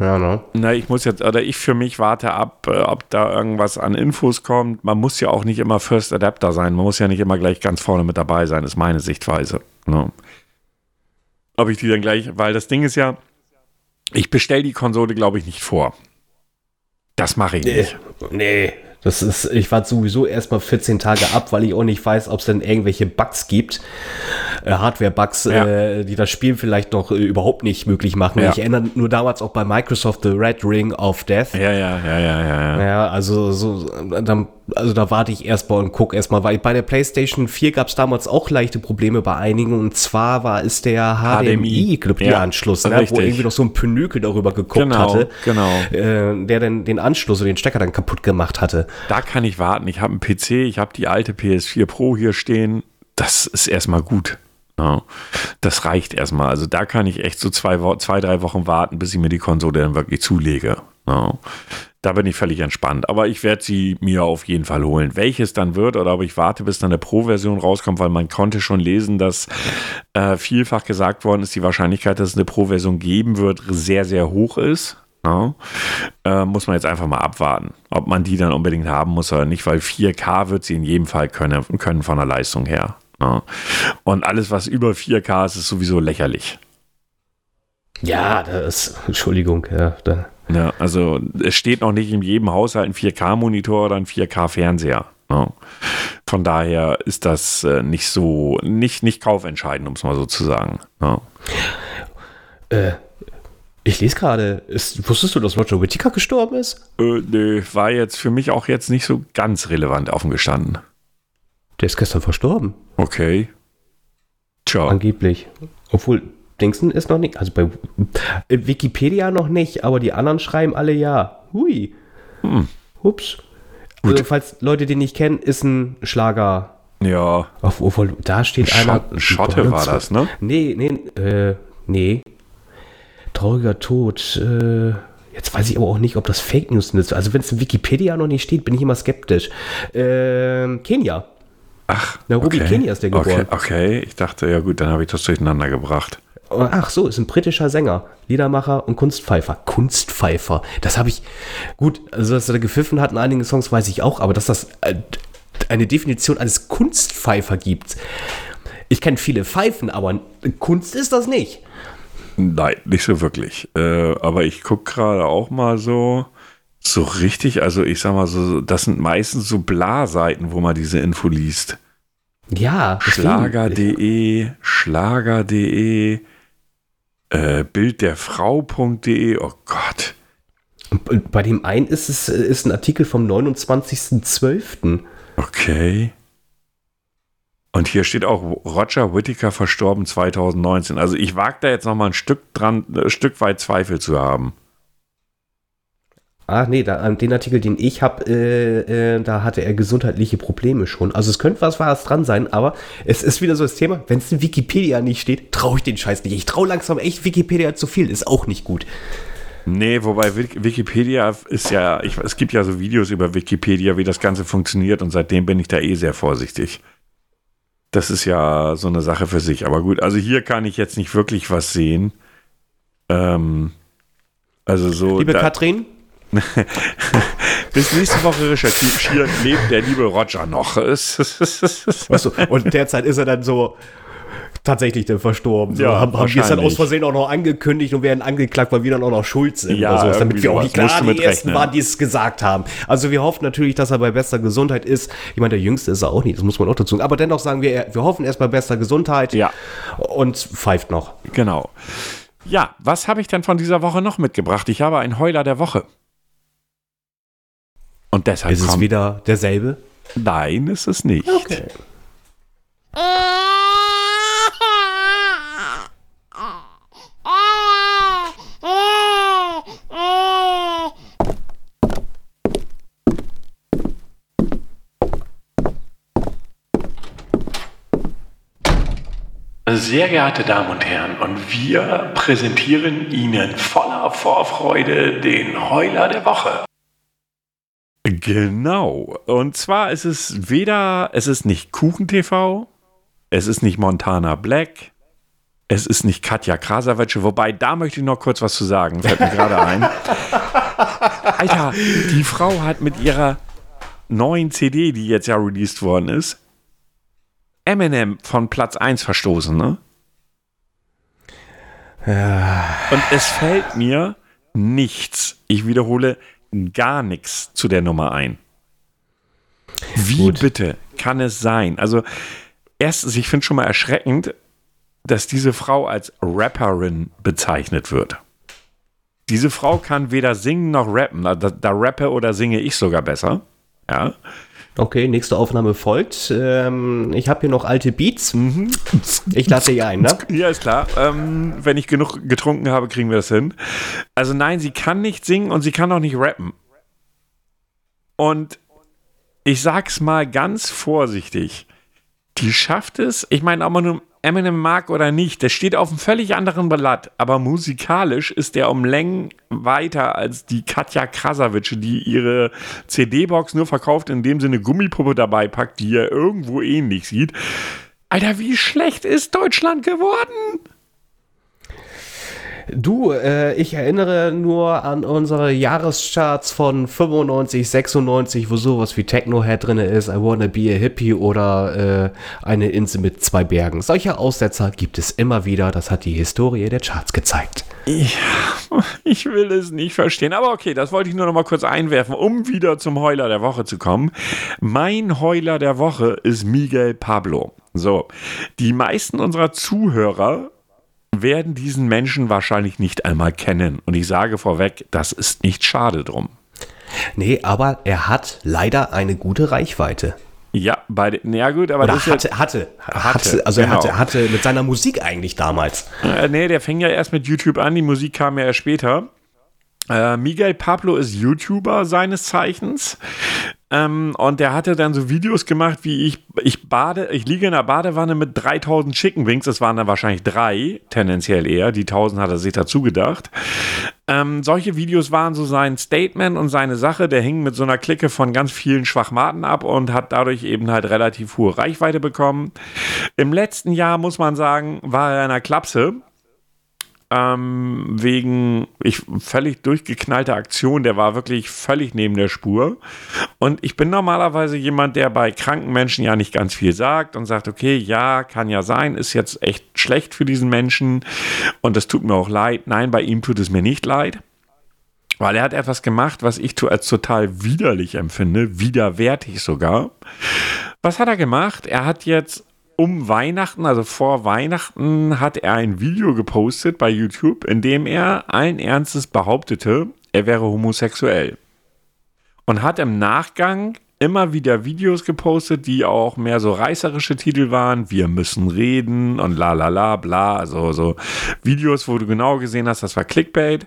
Ja, ne? Na, ich muss jetzt, oder ich für mich warte ab, äh, ob da irgendwas an Infos kommt. Man muss ja auch nicht immer First Adapter sein. Man muss ja nicht immer gleich ganz vorne mit dabei sein, ist meine Sichtweise. Ne? Ob ich die dann gleich, weil das Ding ist ja, ich bestelle die Konsole, glaube ich, nicht vor. Das mache ich nee, nicht. Nee, das ist, ich warte sowieso erstmal 14 Tage ab, weil ich auch nicht weiß, ob es denn irgendwelche Bugs gibt, äh, Hardware-Bugs, ja. äh, die das Spiel vielleicht noch äh, überhaupt nicht möglich machen. Ja. Ich erinnere nur damals auch bei Microsoft The Red Ring of Death. Ja, ja, ja, ja, ja. Ja, also so, dann also da warte ich erstmal und gucke erstmal, weil bei der PlayStation 4 gab es damals auch leichte Probleme bei einigen und zwar war es der HDMI, HDMI ja, Anschluss, ne, wo irgendwie noch so ein Penökel darüber geguckt genau, hatte, genau. Äh, der dann den Anschluss und den Stecker dann kaputt gemacht hatte. Da kann ich warten. Ich habe einen PC, ich habe die alte PS4 Pro hier stehen. Das ist erstmal gut. Ja, das reicht erstmal. Also da kann ich echt so zwei, zwei, drei Wochen warten, bis ich mir die Konsole dann wirklich zulege. Ja. Da bin ich völlig entspannt. Aber ich werde sie mir auf jeden Fall holen. Welches dann wird oder ob ich warte, bis dann eine Pro-Version rauskommt, weil man konnte schon lesen, dass äh, vielfach gesagt worden ist, die Wahrscheinlichkeit, dass es eine Pro-Version geben wird, sehr, sehr hoch ist. Ja, äh, muss man jetzt einfach mal abwarten, ob man die dann unbedingt haben muss oder nicht, weil 4K wird sie in jedem Fall können, können von der Leistung her. Ja. Und alles, was über 4K ist, ist sowieso lächerlich. Ja, das ist, Entschuldigung, ja, da. Ja, also es steht noch nicht in jedem Haushalt ein 4K-Monitor oder ein 4K-Fernseher. Ja. Von daher ist das äh, nicht so, nicht, nicht kaufentscheidend, um es mal so zu sagen. Ja. Äh, ich lese gerade, wusstest du, dass Roger Whittaker gestorben ist? Äh, nee, war jetzt für mich auch jetzt nicht so ganz relevant offen gestanden. Der ist gestern verstorben. Okay. Tja. Angeblich. Obwohl, Dingsen ist noch nicht, also bei Wikipedia noch nicht, aber die anderen schreiben alle ja. Hui. Hm. Ups. Also, falls Leute den nicht kennen, ist ein Schlager. Ja. Auf, obwohl, da steht Schott, einer. Schotte war das, ne? Nee, nee, äh, nee. Trauriger Tod. Äh, jetzt weiß ich aber auch nicht, ob das Fake News ist. Also, wenn es in Wikipedia noch nicht steht, bin ich immer skeptisch. Äh, Kenia. Ach. Nairobi, okay. Kenia ist der geboren. Okay, okay, ich dachte, ja gut, dann habe ich das durcheinander gebracht. Ach so, ist ein britischer Sänger, Liedermacher und Kunstpfeifer. Kunstpfeifer. Das habe ich. Gut, also dass er gepfiffen hat in einigen Songs, weiß ich auch, aber dass das äh, eine Definition als Kunstpfeifer gibt. Ich kenne viele Pfeifen, aber Kunst ist das nicht. Nein, nicht so wirklich. Äh, aber ich gucke gerade auch mal so, so richtig, also ich sag mal so, das sind meistens so Bla-Seiten, wo man diese Info liest. Ja. Schlager.de, Schlager.de, äh, Bildderfrau.de, oh Gott. Und bei dem einen ist es ist ein Artikel vom 29.12. Okay. Und hier steht auch Roger Whittaker verstorben 2019. Also ich wage da jetzt noch mal ein Stück dran, ein Stück weit Zweifel zu haben. Ah, nee, da, den Artikel, den ich habe, äh, äh, da hatte er gesundheitliche Probleme schon. Also es könnte was was dran sein, aber es ist wieder so das Thema, wenn es in Wikipedia nicht steht, traue ich den Scheiß nicht. Ich traue langsam echt Wikipedia zu viel, ist auch nicht gut. Nee, wobei Wikipedia ist ja, ich, es gibt ja so Videos über Wikipedia, wie das Ganze funktioniert und seitdem bin ich da eh sehr vorsichtig. Das ist ja so eine Sache für sich. Aber gut, also hier kann ich jetzt nicht wirklich was sehen. Ähm, also so. Liebe Katrin? Bis nächste Woche recherchieren lebt der liebe Roger noch. Achso, und derzeit ist er dann so tatsächlich dann verstorben. So, Ja, haben, haben wir es dann aus Versehen auch noch angekündigt und werden angeklagt, weil wir dann auch noch schuld sind. Ja, oder sowas, damit wir auch nicht klar du die Ersten waren, die es gesagt haben. Also wir hoffen natürlich, dass er bei bester Gesundheit ist. Ich meine, der Jüngste ist er auch nicht, das muss man auch dazu sagen. Aber dennoch sagen wir, wir hoffen erst bei bester Gesundheit Ja. und pfeift noch. Genau. Ja, was habe ich denn von dieser Woche noch mitgebracht? Ich habe einen Heuler der Woche. Und deshalb Ist es kommt- wieder derselbe? Nein, ist es nicht. Sehr geehrte Damen und Herren, und wir präsentieren Ihnen voller Vorfreude den Heuler der Woche. Genau. Und zwar ist es weder, es ist nicht KuchenTV, es ist nicht Montana Black, es ist nicht Katja Krasavice, wobei da möchte ich noch kurz was zu sagen, fällt mir gerade ein. Alter, die Frau hat mit ihrer neuen CD, die jetzt ja released worden ist, Eminem von Platz 1 verstoßen, ne? Und es fällt mir nichts, ich wiederhole, gar nichts zu der Nummer ein. Wie Gut. bitte kann es sein? Also, erstens, ich finde schon mal erschreckend, dass diese Frau als Rapperin bezeichnet wird. Diese Frau kann weder singen noch rappen. Da, da rappe oder singe ich sogar besser. Ja. Okay, nächste Aufnahme folgt. Ähm, ich habe hier noch alte Beats. Ich lasse hier ein, ne? Ja, ist klar. Ähm, wenn ich genug getrunken habe, kriegen wir das hin. Also nein, sie kann nicht singen und sie kann auch nicht rappen. Und ich sag's mal ganz vorsichtig. Die schafft es, ich meine, ob man nun Eminem mag oder nicht, der steht auf einem völlig anderen Blatt, aber musikalisch ist der um Längen weiter als die Katja Krasavice, die ihre CD-Box nur verkauft, indem sie eine Gummipuppe dabei packt, die ja irgendwo ähnlich sieht. Alter, wie schlecht ist Deutschland geworden? Du, äh, ich erinnere nur an unsere Jahrescharts von 95, 96, wo sowas wie Techno-Head drin ist, I Wanna Be a Hippie oder äh, eine Insel mit zwei Bergen. Solche Aussetzer gibt es immer wieder, das hat die Historie der Charts gezeigt. Ich will es nicht verstehen. Aber okay, das wollte ich nur noch mal kurz einwerfen, um wieder zum Heuler der Woche zu kommen. Mein Heuler der Woche ist Miguel Pablo. So, die meisten unserer Zuhörer werden diesen Menschen wahrscheinlich nicht einmal kennen. Und ich sage vorweg, das ist nicht schade drum. Nee, aber er hat leider eine gute Reichweite. Ja, bei den, ja gut, aber Oder das hatte, hatte, Hatte, hatte, also er genau. hatte, hatte mit seiner Musik eigentlich damals. Äh, nee, der fing ja erst mit YouTube an, die Musik kam ja erst später. Äh, Miguel Pablo ist YouTuber seines Zeichens. Ähm, und der hatte dann so Videos gemacht, wie ich, ich bade, ich liege in der Badewanne mit 3000 Chicken Wings. Das waren dann wahrscheinlich drei, tendenziell eher. Die 1000 hat er sich dazu gedacht. Ähm, solche Videos waren so sein Statement und seine Sache. Der hing mit so einer Clique von ganz vielen Schwachmaten ab und hat dadurch eben halt relativ hohe Reichweite bekommen. Im letzten Jahr, muss man sagen, war er in einer Klapse. Ähm, wegen ich völlig durchgeknallter Aktion. Der war wirklich völlig neben der Spur. Und ich bin normalerweise jemand, der bei kranken Menschen ja nicht ganz viel sagt und sagt, okay, ja, kann ja sein, ist jetzt echt schlecht für diesen Menschen und das tut mir auch leid. Nein, bei ihm tut es mir nicht leid. Weil er hat etwas gemacht, was ich als total widerlich empfinde, widerwärtig sogar. Was hat er gemacht? Er hat jetzt um Weihnachten, also vor Weihnachten, hat er ein Video gepostet bei YouTube, in dem er allen Ernstes behauptete, er wäre homosexuell. Und hat im Nachgang immer wieder Videos gepostet, die auch mehr so reißerische Titel waren. Wir müssen reden und la la la bla. Also so Videos, wo du genau gesehen hast, das war Clickbait.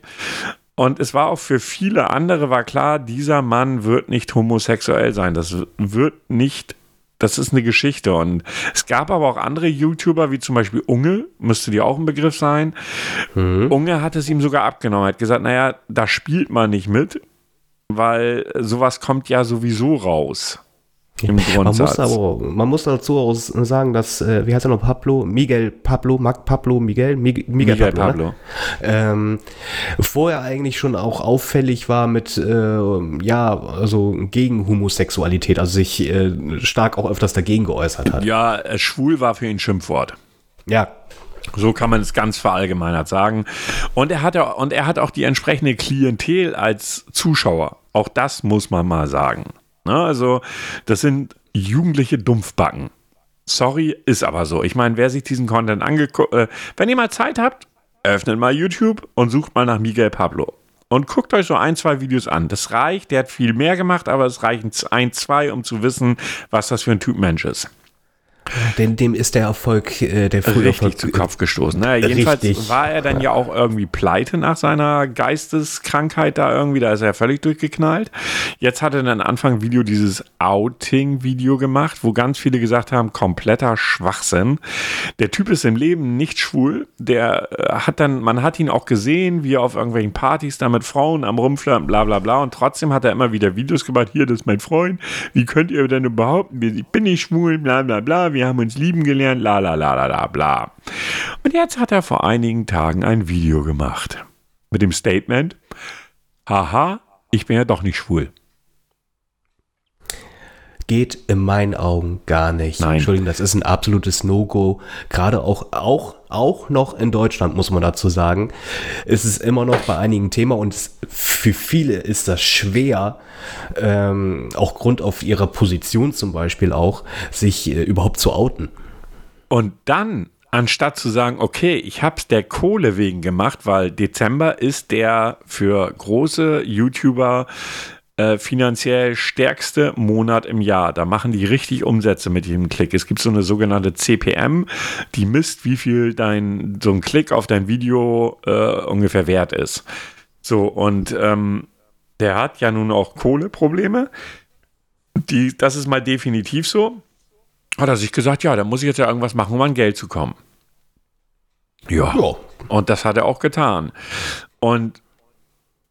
Und es war auch für viele andere war klar, dieser Mann wird nicht homosexuell sein. Das wird nicht das ist eine Geschichte. Und es gab aber auch andere YouTuber, wie zum Beispiel Unge, müsste dir auch ein Begriff sein. Mhm. Unge hat es ihm sogar abgenommen. Hat gesagt, naja, da spielt man nicht mit, weil sowas kommt ja sowieso raus. Im Man muss, aber, man muss dazu auch sagen, dass, äh, wie heißt er noch, Pablo, Miguel Pablo, Mag Pablo, Miguel, Miguel, Miguel Pablo, ne? Pablo. Ne? Ähm, vorher eigentlich schon auch auffällig war mit, äh, ja, also gegen Homosexualität, also sich äh, stark auch öfters dagegen geäußert hat. Ja, äh, schwul war für ihn Schimpfwort. Ja, so kann man es ganz verallgemeinert sagen. Und er hat und er hat auch die entsprechende Klientel als Zuschauer. Auch das muss man mal sagen. Ne? Also, das sind jugendliche Dumpfbacken. Sorry, ist aber so. Ich meine, wer sich diesen Content angeguckt, äh, wenn ihr mal Zeit habt, öffnet mal YouTube und sucht mal nach Miguel Pablo. Und guckt euch so ein, zwei Videos an. Das reicht, der hat viel mehr gemacht, aber es reichen ein, zwei, um zu wissen, was das für ein Typ Mensch ist. Denn dem ist der Erfolg, äh, der frühe Richtig Erfolg zu Kopf gestoßen. Naja, jedenfalls richtig. war er dann ja auch irgendwie pleite nach seiner Geisteskrankheit da irgendwie. Da ist er völlig durchgeknallt. Jetzt hat er dann Anfang Video dieses Outing-Video gemacht, wo ganz viele gesagt haben, kompletter Schwachsinn. Der Typ ist im Leben nicht schwul. Der äh, hat dann, man hat ihn auch gesehen, wie er auf irgendwelchen Partys da mit Frauen am Rumflirten, bla bla bla. Und trotzdem hat er immer wieder Videos gemacht. Hier, das ist mein Freund. Wie könnt ihr denn überhaupt, ich bin nicht schwul, bla bla bla wir haben uns lieben gelernt, la la la la la bla. Und jetzt hat er vor einigen Tagen ein Video gemacht. Mit dem Statement, haha, ich bin ja doch nicht schwul. Geht in meinen Augen gar nicht. Nein. Entschuldigung, das ist ein absolutes No-Go. Gerade auch, auch, auch noch in Deutschland, muss man dazu sagen. Es ist immer noch bei einigen Thema und für viele ist das schwer, ähm, auch Grund auf ihrer Position zum Beispiel auch, sich äh, überhaupt zu outen. Und dann anstatt zu sagen, okay, ich habe es der Kohle wegen gemacht, weil Dezember ist der für große YouTuber äh, finanziell stärkste Monat im Jahr. Da machen die richtig Umsätze mit jedem Klick. Es gibt so eine sogenannte CPM, die misst, wie viel dein so ein Klick auf dein Video äh, ungefähr wert ist. So, und ähm, der hat ja nun auch Kohleprobleme. Die, das ist mal definitiv so. Hat er sich gesagt, ja, da muss ich jetzt ja irgendwas machen, um an Geld zu kommen. Ja. ja. Und das hat er auch getan. Und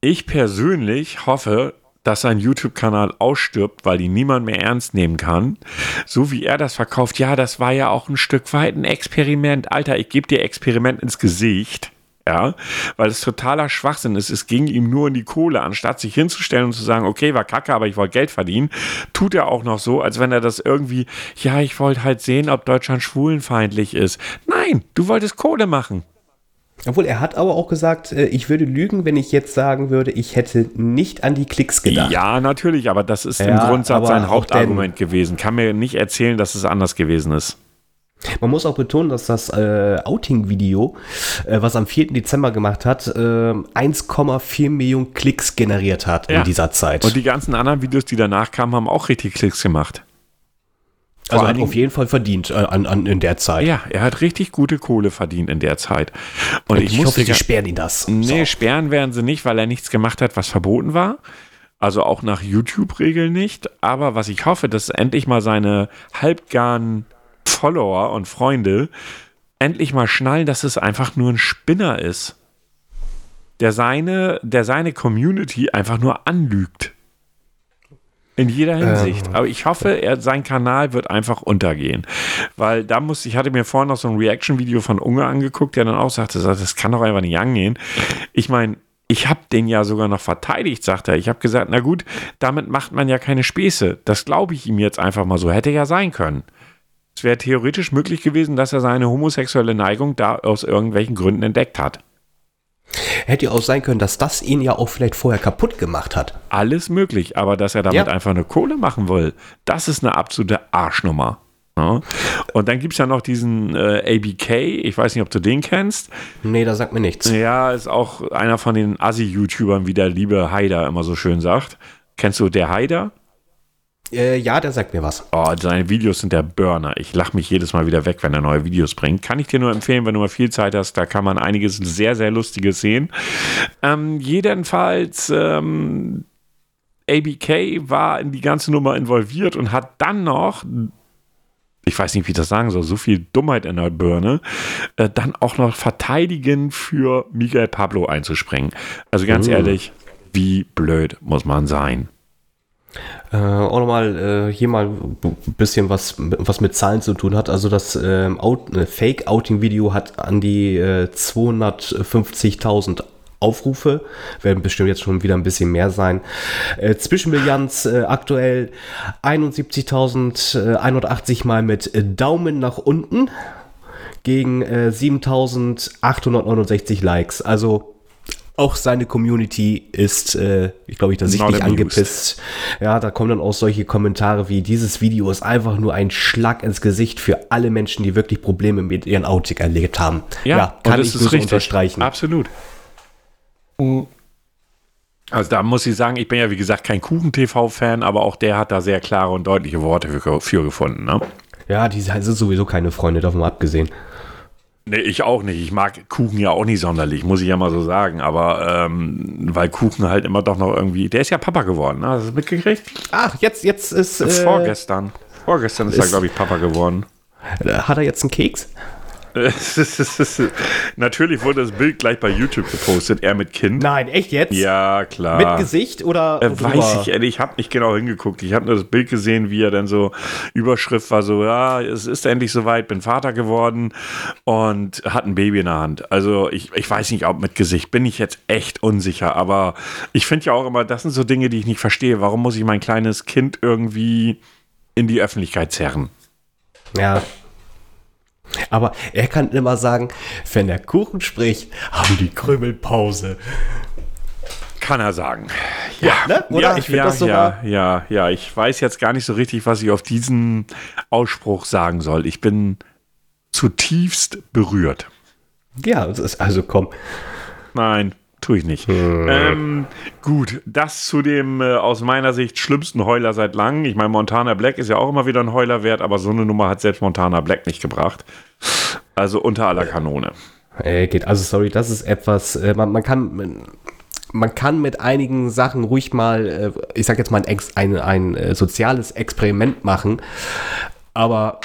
ich persönlich hoffe, dass sein YouTube-Kanal ausstirbt, weil ihn niemand mehr ernst nehmen kann. So wie er das verkauft, ja, das war ja auch ein Stück weit ein Experiment. Alter, ich gebe dir Experiment ins Gesicht. Ja, weil es totaler Schwachsinn ist. Es ging ihm nur in die Kohle. Anstatt sich hinzustellen und zu sagen, okay, war kacke, aber ich wollte Geld verdienen, tut er auch noch so, als wenn er das irgendwie, ja, ich wollte halt sehen, ob Deutschland schwulenfeindlich ist. Nein, du wolltest Kohle machen. Obwohl, er hat aber auch gesagt, äh, ich würde lügen, wenn ich jetzt sagen würde, ich hätte nicht an die Klicks gedacht. Ja, natürlich, aber das ist ja, im Grundsatz sein Hauptargument gewesen. Kann mir nicht erzählen, dass es anders gewesen ist. Man muss auch betonen, dass das äh, Outing-Video, äh, was am 4. Dezember gemacht hat, äh, 1,4 Millionen Klicks generiert hat ja. in dieser Zeit. Und die ganzen anderen Videos, die danach kamen, haben auch richtig Klicks gemacht. Also hat auf jeden Fall verdient äh, an, an, in der Zeit. Ja, er hat richtig gute Kohle verdient in der Zeit. Und, Und ich, ich hoffe, sie sperren ihn das. Nee, so. sperren werden sie nicht, weil er nichts gemacht hat, was verboten war. Also auch nach YouTube-Regeln nicht. Aber was ich hoffe, dass endlich mal seine halbgaren Follower und Freunde endlich mal schnallen, dass es einfach nur ein Spinner ist. Der seine, der seine Community einfach nur anlügt In jeder Hinsicht. Ähm. Aber ich hoffe, er, sein Kanal wird einfach untergehen. Weil da muss, ich hatte mir vorhin noch so ein Reaction-Video von Unge angeguckt, der dann auch sagte, das kann doch einfach nicht angehen. Ich meine, ich habe den ja sogar noch verteidigt, sagt er. Ich habe gesagt, na gut, damit macht man ja keine Späße. Das glaube ich ihm jetzt einfach mal so. Hätte ja sein können. Es wäre theoretisch möglich gewesen, dass er seine homosexuelle Neigung da aus irgendwelchen Gründen entdeckt hat. Hätte ja auch sein können, dass das ihn ja auch vielleicht vorher kaputt gemacht hat. Alles möglich, aber dass er damit ja. einfach eine Kohle machen will, das ist eine absolute Arschnummer. Ja. Und dann gibt es ja noch diesen äh, ABK, ich weiß nicht, ob du den kennst. Nee, da sagt mir nichts. Ja, ist auch einer von den Assi-YouTubern, wie der liebe Haider immer so schön sagt. Kennst du der Haider? Äh, ja, der sagt mir was. Oh, seine Videos sind der Burner. Ich lache mich jedes Mal wieder weg, wenn er neue Videos bringt. Kann ich dir nur empfehlen, wenn du mal viel Zeit hast. Da kann man einiges sehr, sehr Lustiges sehen. Ähm, jedenfalls, ähm, ABK war in die ganze Nummer involviert und hat dann noch ich weiß nicht, wie ich das sagen soll, so viel Dummheit in der Birne, äh, dann auch noch verteidigen für Miguel Pablo einzuspringen. Also ganz mhm. ehrlich, wie blöd muss man sein? Äh, auch nochmal äh, hier mal ein bisschen was, was mit Zahlen zu tun hat. Also das ähm, äh, Fake-Outing-Video hat an die äh, 250.000 Aufrufe, werden bestimmt jetzt schon wieder ein bisschen mehr sein. Äh, Zwischenbilanz äh, aktuell 71.180 mal mit äh, Daumen nach unten gegen äh, 7.869 Likes. Also auch seine Community ist, äh, ich glaube, ich da sichtlich angepisst. Ja, da kommen dann auch solche Kommentare wie, dieses Video ist einfach nur ein Schlag ins Gesicht für alle Menschen, die wirklich Probleme mit ihren Outtake erlebt haben. Ja, ja kann ich nur unterstreichen. Absolut. Also da muss ich sagen, ich bin ja wie gesagt kein Kuchen-TV-Fan, aber auch der hat da sehr klare und deutliche Worte für, für gefunden. Ne? Ja, die sind sowieso keine Freunde, davon mal abgesehen. Nee, ich auch nicht. Ich mag Kuchen ja auch nicht sonderlich, muss ich ja mal so sagen. Aber ähm, weil Kuchen halt immer doch noch irgendwie. Der ist ja Papa geworden, ne? Hast du das mitgekriegt? Ach, jetzt, jetzt ist. Äh, vorgestern. Vorgestern ist, ist er, glaube ich, Papa geworden. Hat er jetzt einen Keks? Natürlich wurde das Bild gleich bei YouTube gepostet, er mit Kind. Nein, echt jetzt? Ja, klar. Mit Gesicht oder? Äh, weiß ich ehrlich, ich habe nicht genau hingeguckt. Ich habe nur das Bild gesehen, wie er dann so, Überschrift war so, ja, es ist endlich soweit, bin Vater geworden und hat ein Baby in der Hand. Also ich, ich weiß nicht, ob mit Gesicht, bin ich jetzt echt unsicher, aber ich finde ja auch immer, das sind so Dinge, die ich nicht verstehe. Warum muss ich mein kleines Kind irgendwie in die Öffentlichkeit zerren? Ja, aber er kann immer sagen, wenn der Kuchen spricht, haben die Krümel Pause. Kann er sagen. Ja, ne? Oder? Ja, ich ja, ja, ja, ja. Ich weiß jetzt gar nicht so richtig, was ich auf diesen Ausspruch sagen soll. Ich bin zutiefst berührt. Ja, also komm. Nein, Tue ich nicht. Hm. Ähm, gut, das zu dem äh, aus meiner Sicht schlimmsten Heuler seit langem. Ich meine, Montana Black ist ja auch immer wieder ein Heuler wert, aber so eine Nummer hat selbst Montana Black nicht gebracht. Also unter aller Kanone. Äh, geht, also sorry, das ist etwas, äh, man, man, kann. Man kann mit einigen Sachen ruhig mal, äh, ich sag jetzt mal, ein, ein, ein äh, soziales Experiment machen. Aber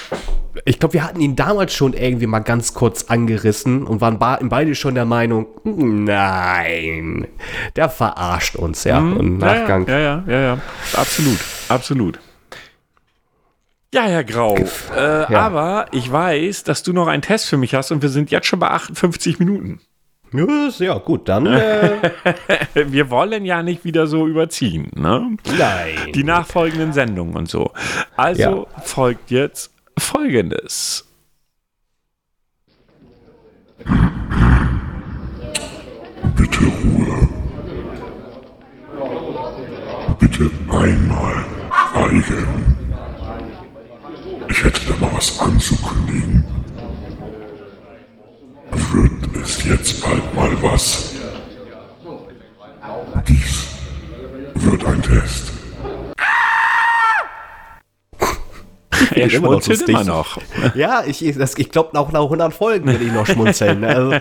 ich glaube, wir hatten ihn damals schon irgendwie mal ganz kurz angerissen und waren beide schon der Meinung, nein, der verarscht uns, ja, mhm. im Nachgang. Ja, ja, ja, ja, absolut, absolut. Ja, Herr Grau, äh, ja. aber ich weiß, dass du noch einen Test für mich hast und wir sind jetzt schon bei 58 Minuten. Ja, gut, dann. Äh wir wollen ja nicht wieder so überziehen, ne? Nein. Die nachfolgenden Sendungen und so. Also ja. folgt jetzt folgendes. Bitte Ruhe. Bitte einmal schweigen. Ich hätte da mal was anzukündigen. Wird es jetzt bald mal was? Dies wird ein Test. Er schmunzelt immer noch. Ja, ich, ich glaube, auch nach 100 Folgen will ich noch schmunzeln. Also,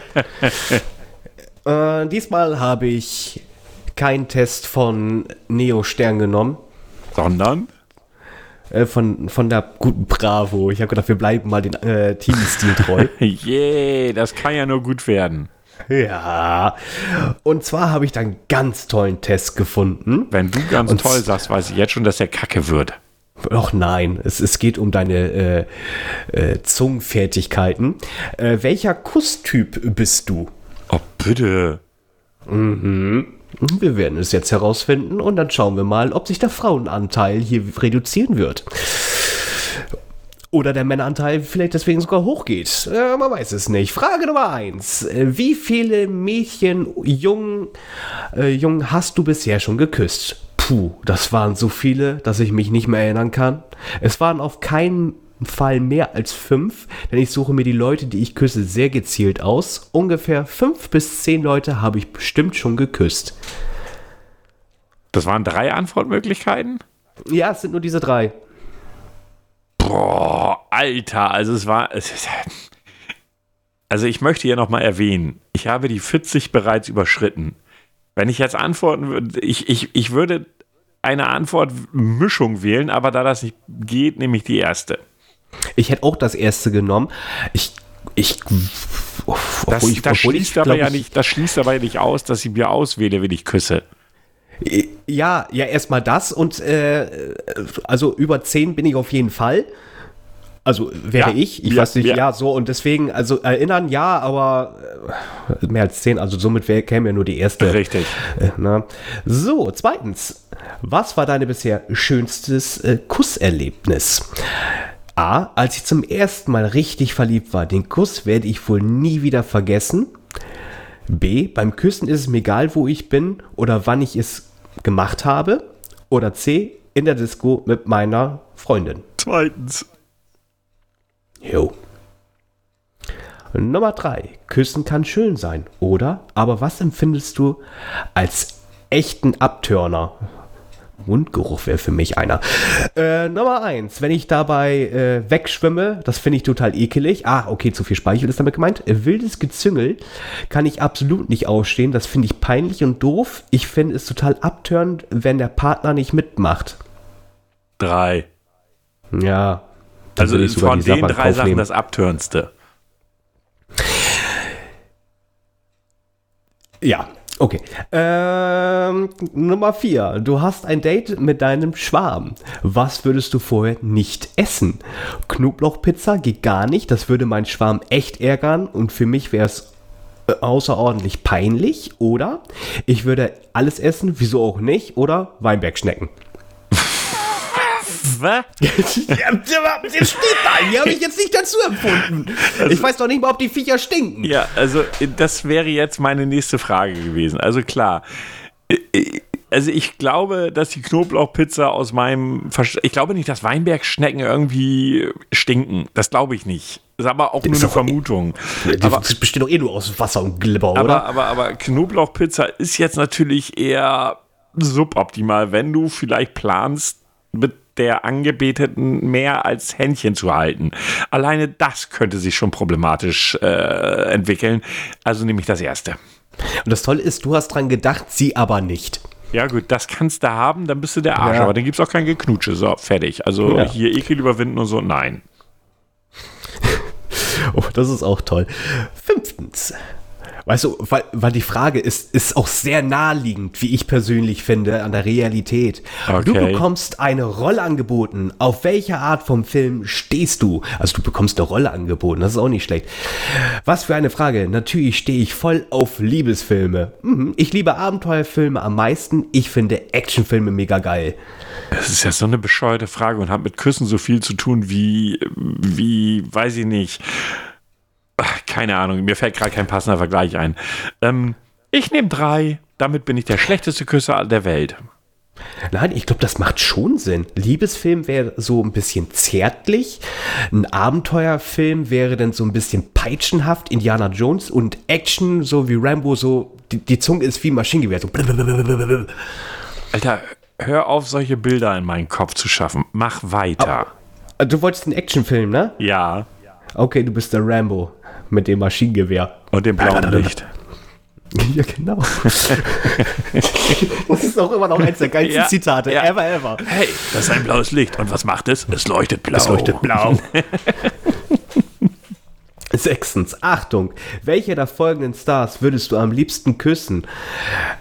äh, diesmal habe ich keinen Test von Neo Stern genommen. Sondern? Äh, von, von der guten Bravo. Ich habe gedacht, wir bleiben mal den äh, Team-Stil treu. yeah, das kann ja nur gut werden. Ja. Und zwar habe ich da einen ganz tollen Test gefunden. Wenn du ganz Und toll sagst, weiß ich jetzt schon, dass der Kacke wird. Ach nein, es, es geht um deine äh, äh, Zungenfertigkeiten. Äh, welcher Kusstyp bist du? Oh, bitte. Wir werden es jetzt herausfinden und dann schauen wir mal, ob sich der Frauenanteil hier reduzieren wird. Oder der Männeranteil vielleicht deswegen sogar hochgeht. Äh, man weiß es nicht. Frage Nummer eins: Äh, Wie viele Mädchen, Jungen, äh, Jungen hast du bisher schon geküsst? Puh, das waren so viele, dass ich mich nicht mehr erinnern kann. Es waren auf keinen Fall mehr als fünf, denn ich suche mir die Leute, die ich küsse, sehr gezielt aus. Ungefähr fünf bis zehn Leute habe ich bestimmt schon geküsst. Das waren drei Antwortmöglichkeiten? Ja, es sind nur diese drei. Boah, Alter, also es war. Es also ich möchte hier nochmal erwähnen, ich habe die 40 bereits überschritten. Wenn ich jetzt antworten würde, ich, ich, ich würde eine Antwortmischung wählen, aber da das nicht geht, nehme ich die erste. Ich hätte auch das erste genommen. Ich, ich, Das, obwohl ich- das, obwohl ich, schließt aber ja ich- nicht, das schließt aber ja nicht aus, dass ich mir auswähle, wenn ich küsse. Ja, ja, erstmal das und äh, also über 10 bin ich auf jeden Fall. Also wäre Ja, ich. Ich wir- weiß nicht, wir- ja, so und deswegen, also erinnern ja, aber äh, mehr als 10, also somit wär, käme ja nur die erste. Richtig. Äh, na. So, zweitens. Was war deine bisher schönstes äh, Kusserlebnis? A. Als ich zum ersten Mal richtig verliebt war. Den Kuss werde ich wohl nie wieder vergessen. B. Beim Küssen ist es mir egal, wo ich bin oder wann ich es gemacht habe. Oder C. In der Disco mit meiner Freundin. Zweitens. Jo. Nummer 3. Küssen kann schön sein, oder? Aber was empfindest du als echten Abtörner? Mundgeruch wäre für mich einer. Äh, Nummer 1. Wenn ich dabei äh, wegschwimme, das finde ich total ekelig. Ah, okay, zu viel Speichel ist damit gemeint. Äh, wildes Gezüngel kann ich absolut nicht ausstehen. Das finde ich peinlich und doof. Ich finde es total abtörend, wenn der Partner nicht mitmacht. Drei. Ja. Also sogar von den in drei Sachen das Abtörnste. Ja, okay. Ähm, Nummer vier. Du hast ein Date mit deinem Schwarm. Was würdest du vorher nicht essen? Knoblauchpizza geht gar nicht. Das würde meinen Schwarm echt ärgern und für mich wäre es äh, außerordentlich peinlich. Oder ich würde alles essen, wieso auch nicht? Oder Weinbergschnecken. Was? ja, der steht da. Die habe ich jetzt nicht dazu empfunden. ich weiß doch nicht mal, ob die Viecher stinken. Ja, also das wäre jetzt meine nächste Frage gewesen. Also klar. äh, äh, Also ich glaube, dass die Knoblauchpizza aus meinem Verst Ich glaube nicht, dass Weinbergschnecken irgendwie stinken. Das glaube ich nicht. Das ist aber auch nur ist eine doch- Vermutung. Aber, das besteht doch eh nur aus Wasser und Glibber, Aber, oder? aber, aber Knoblauchpizza ist jetzt natürlich eher suboptimal, wenn du vielleicht planst, mit der Angebeteten mehr als Händchen zu halten. Alleine das könnte sich schon problematisch äh, entwickeln. Also nehme ich das erste. Und das Tolle ist, du hast dran gedacht, sie aber nicht. Ja, gut, das kannst du haben, dann bist du der Arsch. Ja. Aber dann gibt es auch kein Geknutsche. So, fertig. Also Ja. hier Ekel überwinden und so, nein. Oh, das ist auch toll. Fünftens. Weißt du, weil, weil die Frage ist, ist auch sehr naheliegend, wie ich persönlich finde, an der Realität. Du Okay. bekommst eine Rolle angeboten. Auf welche Art vom Film stehst du? Also du bekommst eine Rolle angeboten, das ist auch nicht schlecht. Was für eine Frage. Natürlich stehe ich voll auf Liebesfilme. Mhm. Ich liebe Abenteuerfilme am meisten. Ich finde Actionfilme mega geil. Das ist ja so eine bescheuerte Frage und hat mit Küssen so viel zu tun wie, wie, weiß ich nicht. Ach, keine Ahnung, mir fällt gerade kein passender Vergleich ein. Ähm, ich nehme drei. Damit bin ich der schlechteste Küsser der Welt. Nein, ich glaube, das macht schon Sinn. Liebesfilm wäre so ein bisschen zärtlich. Ein Abenteuerfilm wäre dann so ein bisschen peitschenhaft, Indiana Jones und Action, so wie Rambo, so die, die Zunge ist wie ein Maschinengewehr. So. Alter, hör auf, solche Bilder in meinen Kopf zu schaffen. Mach weiter. Du wolltest einen Actionfilm, ne? Ja. Okay, du bist der Rambo mit dem Maschinengewehr. Und dem blauen Licht. Ja, genau. das ist auch immer noch eins der geilsten Ja, Zitate ja. ever, ever. Hey, das ist ein blaues Licht. Und was macht es? Es leuchtet blau. Es leuchtet blau. Sechstens, Achtung, welche der folgenden Stars würdest du am liebsten küssen?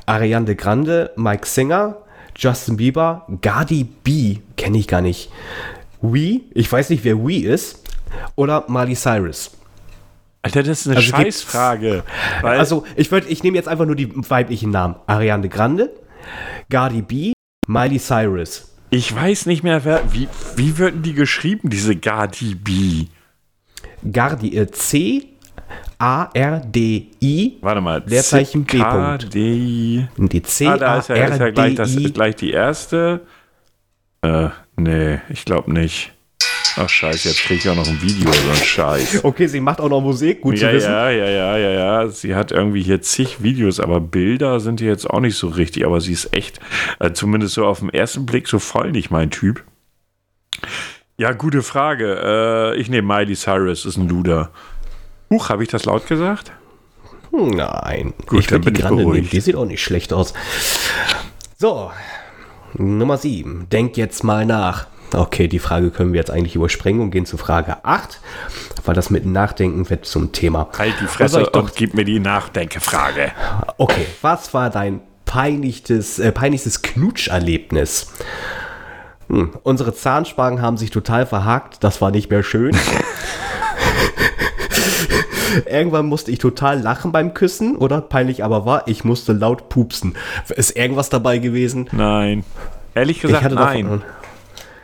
Ariane Grande, Mike Singer, Justin Bieber, Gardi B, kenne ich gar nicht. Wee, ich weiß nicht, wer Wee ist, oder Miley Cyrus. Alter, das ist eine Also Scheißfrage. Also, ich würde, ich nehme jetzt einfach nur die weiblichen Namen. Ariane Grande, Gardi B, Miley Cyrus. ich weiß nicht mehr, wer, wie, wie würden die geschrieben, diese Gardi B? Gardi, äh, C, A, R, D, I, Warte mal. Leerzeichen B. Punkt. D. Und die C, Ah, da A, ist ja, ist ja R, gleich, D, das, I. gleich die erste. Äh, nee, ich glaube nicht. Ach scheiße, jetzt kriege ich auch noch ein Video, so ein Scheiß. Okay, sie macht auch noch Musik, gut Ja, zu wissen. ja, ja, ja, ja, ja. Sie hat irgendwie hier zig Videos, aber Bilder sind hier jetzt auch nicht so richtig. Aber sie ist echt, äh, zumindest so auf den ersten Blick, so voll nicht mein Typ. Ja, gute Frage. Äh, ich nehme Miley Cyrus, ist ein Luder. Huch, habe ich das laut gesagt? Nein. Gut, ich dann bin die ich beruhigt. Die sieht auch nicht schlecht aus. So, Nummer 7. Denk jetzt mal nach. Okay, die Frage können wir jetzt eigentlich überspringen und gehen zu Frage 8, weil das mit Nachdenken wird zum Thema. Halt die Fresse ich doch- gib mir die Nachdenkefrage. Okay, was war dein peinlichstes, äh, peinlichstes Knutscherlebnis? Hm, unsere Zahnspangen haben sich total verhakt, das war nicht mehr schön. Irgendwann musste ich total lachen beim Küssen, oder? Peinlich aber war, ich musste laut pupsen. Ist irgendwas dabei gewesen? Nein. Ehrlich Ich gesagt, hatte nein. davon.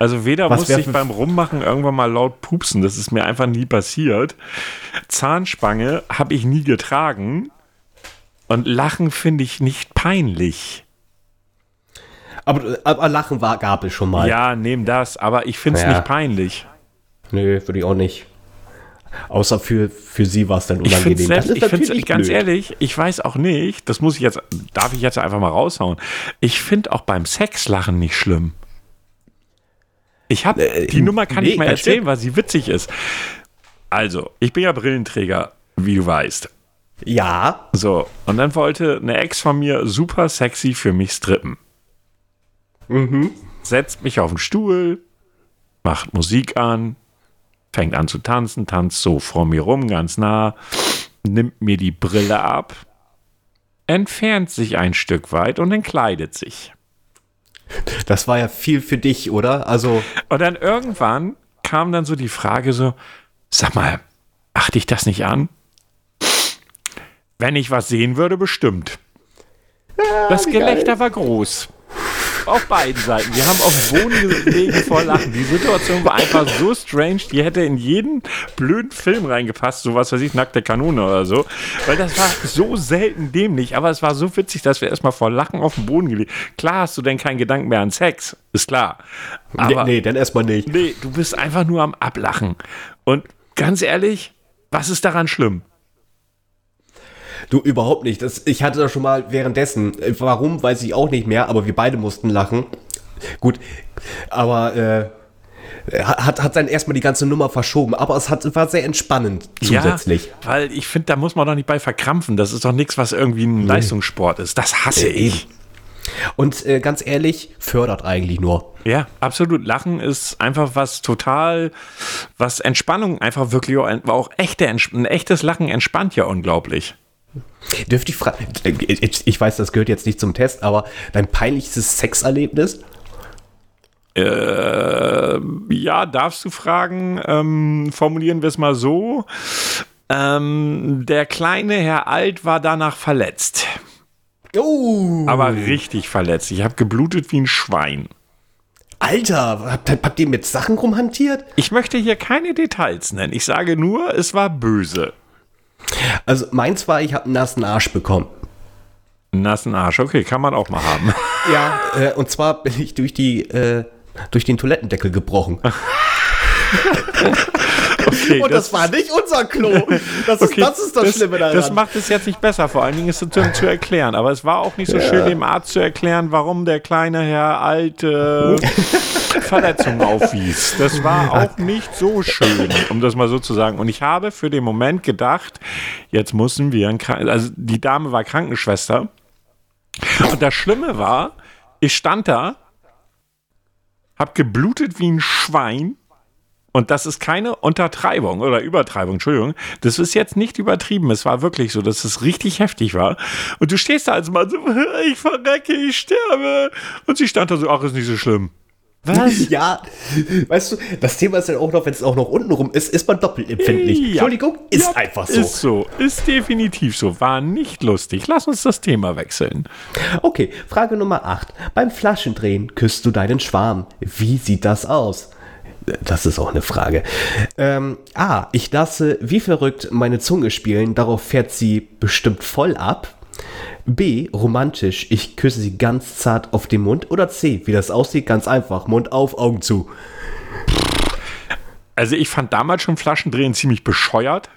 Also weder Was musste ich beim Rummachen irgendwann mal laut pupsen, das ist mir einfach nie passiert. Zahnspange habe ich nie getragen. Und Lachen finde ich nicht peinlich. Aber, aber Lachen war, gab es schon mal. Ja, nehm das, aber ich finde es Ja. nicht peinlich. Nö, würde ich auch nicht. Außer für, für sie war es dann Ich finde unangenehm. selbst, das ich find's, ganz ehrlich, ich weiß auch nicht, das muss ich jetzt, darf ich jetzt einfach mal raushauen. Ich finde auch beim Sex Lachen nicht schlimm. Ich habe, Äh, die Nummer kann nee, ich mal erzählen, weil sie witzig ist. Also, ich bin ja Brillenträger, wie du weißt. Ja, So, und dann wollte eine Ex von mir super sexy für mich strippen. Setzt mich auf den Stuhl, macht Musik an, fängt an zu tanzen, tanzt so vor mir rum, ganz nah, nimmt mir die Brille ab, entfernt sich ein Stück weit und entkleidet sich. Das war ja viel für dich, oder? Also, Und dann irgendwann kam dann so die Frage so, sag mal, achte ich das nicht an? Wenn ich was sehen würde, bestimmt. das Gelächter war groß. Auf beiden Seiten. Wir haben auf den Boden gelegen vor Lachen. Die Situation war einfach so strange, die hätte in jeden blöden Film reingepasst, so was weiß ich, nackte Kanone oder so. Weil das war so selten dämlich, aber es war so witzig, dass wir erstmal vor Lachen auf den Boden gelegt Klar hast du denn keinen Gedanken mehr an Sex, ist klar. Aber nee, nee, dann erstmal nicht. Nee, du bist einfach nur am Ablachen. Und ganz ehrlich, was ist daran schlimm? Du überhaupt nicht. Das, ich hatte das schon mal währenddessen. Äh, Warum, weiß ich auch nicht mehr, aber wir beide mussten lachen. Gut, aber äh, hat, hat dann erstmal die ganze Nummer verschoben, aber es hat, war sehr entspannend zusätzlich. Ja, weil ich finde, da muss man doch nicht bei verkrampfen. Das ist doch nichts, was irgendwie ein Leistungssport ist. Das hasse Äh, ich. Und äh, ganz ehrlich, fördert eigentlich nur. Ja, absolut. Lachen ist einfach was total, was Entspannung einfach wirklich auch, auch echte, ein echtes Lachen entspannt ja unglaublich. Dürfte ich fragen, ich, weiß, das gehört jetzt nicht zum Test, aber dein peinlichstes Sexerlebnis? Äh, ja, darfst du fragen. Ähm, formulieren wir es mal so. Ähm, der kleine Herr Alt war danach verletzt. Oh, Aber richtig verletzt. Ich habe geblutet wie ein Schwein. Alter, habt, habt ihr mit Sachen rumhantiert? Ich möchte hier keine Details nennen. Ich sage nur, es war böse. Also meins war, ich habe einen nassen Arsch bekommen. Nassen Arsch, okay, kann man auch mal haben. Ja, äh, und zwar bin ich durch die äh, durch den Toilettendeckel gebrochen. Okay, Und das, war nicht unser Klo. Das ist, okay, das, ist das, Schlimme daran. Das macht es jetzt nicht besser, vor allen Dingen ist es zu, zu erklären. Aber es war auch nicht so schön, dem Arzt zu erklären, warum der kleine Herr alte Verletzungen aufwies. Das war auch nicht so schön, um das mal so zu sagen. Und ich habe für den Moment gedacht, jetzt müssen wir, also die Dame war Krankenschwester. Und das Schlimme war, ich stand da, hab geblutet wie ein Schwein Und das ist keine Untertreibung oder Übertreibung, Entschuldigung. Das ist jetzt nicht übertrieben. Es war wirklich so, dass es richtig heftig war. Und du stehst da als Mann so, ich verrecke, ich sterbe. Und sie stand da so, ach, ist nicht so schlimm. Was? Ja, weißt du, das Thema ist dann auch noch, wenn es auch noch unten rum ist, ist man doppelt empfindlich. Ja. Entschuldigung, ist ja, einfach so. Ist so, ist definitiv so. War nicht lustig. Lass uns das Thema wechseln. Okay, Frage Nummer 8. Beim Flaschendrehen küsst du deinen Schwarm. Wie sieht das aus? Das ist auch eine Frage. Ähm, A, ich lasse wie verrückt meine Zunge spielen, darauf fährt sie bestimmt voll ab. B, romantisch, ich küsse sie ganz zart auf den Mund. Oder C, wie das aussieht, ganz einfach, Mund auf, Augen zu. Also ich fand damals schon Flaschendrehen ziemlich bescheuert.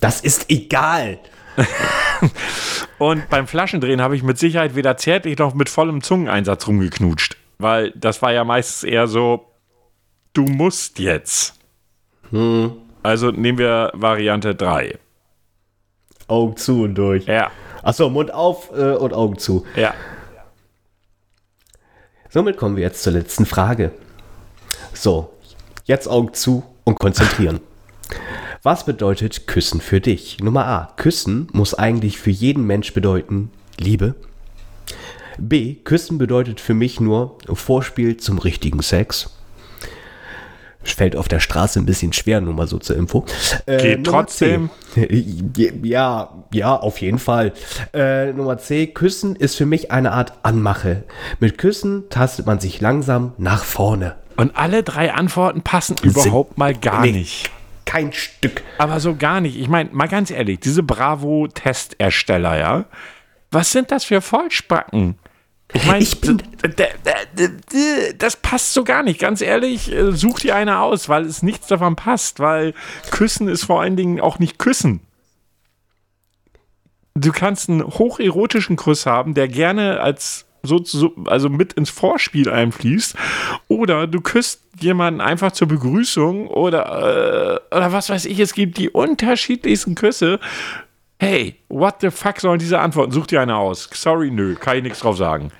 Das ist egal. Und beim Flaschendrehen habe ich mit Sicherheit weder zärtlich noch mit vollem Zungeneinsatz rumgeknutscht. Weil das war ja meistens eher so, du musst jetzt. Hm. Also nehmen wir Variante 3. Augen zu und durch. Ja. Achso, Mund auf äh, und Augen zu. Ja. Somit kommen wir jetzt zur letzten Frage. So, jetzt Augen zu und konzentrieren. Was bedeutet Küssen für dich? Nummer A. Küssen muss eigentlich für jeden Mensch bedeuten Liebe. B. Küssen bedeutet für mich nur Vorspiel zum richtigen Sex. Fällt auf der Straße ein bisschen schwer, nur mal so zur Info. Äh, Geht trotzdem. Ja, ja, auf jeden Fall. Äh, Nummer C, Küssen ist für mich eine Art Anmache. Mit Küssen tastet man sich langsam nach vorne. Und alle drei Antworten passen überhaupt mal gar nee, nicht. Kein Stück. Aber so gar nicht. Ich meine, mal ganz ehrlich, diese Bravo-Testersteller, ja, was sind das für Vollspacken? Ich meine, das passt so gar nicht. Ganz ehrlich, äh, such dir eine aus, weil es nichts davon passt, weil Küssen ist vor allen Dingen auch nicht Küssen. Du kannst einen hocherotischen Kuss haben, der gerne als so, so, also mit ins Vorspiel einfließt. Oder du küsst jemanden einfach zur Begrüßung oder, äh, oder was weiß ich, es gibt die unterschiedlichsten Küsse. Hey, what the fuck sollen diese Antworten? Such dir eine aus. Sorry, nö, kann ich nichts drauf sagen.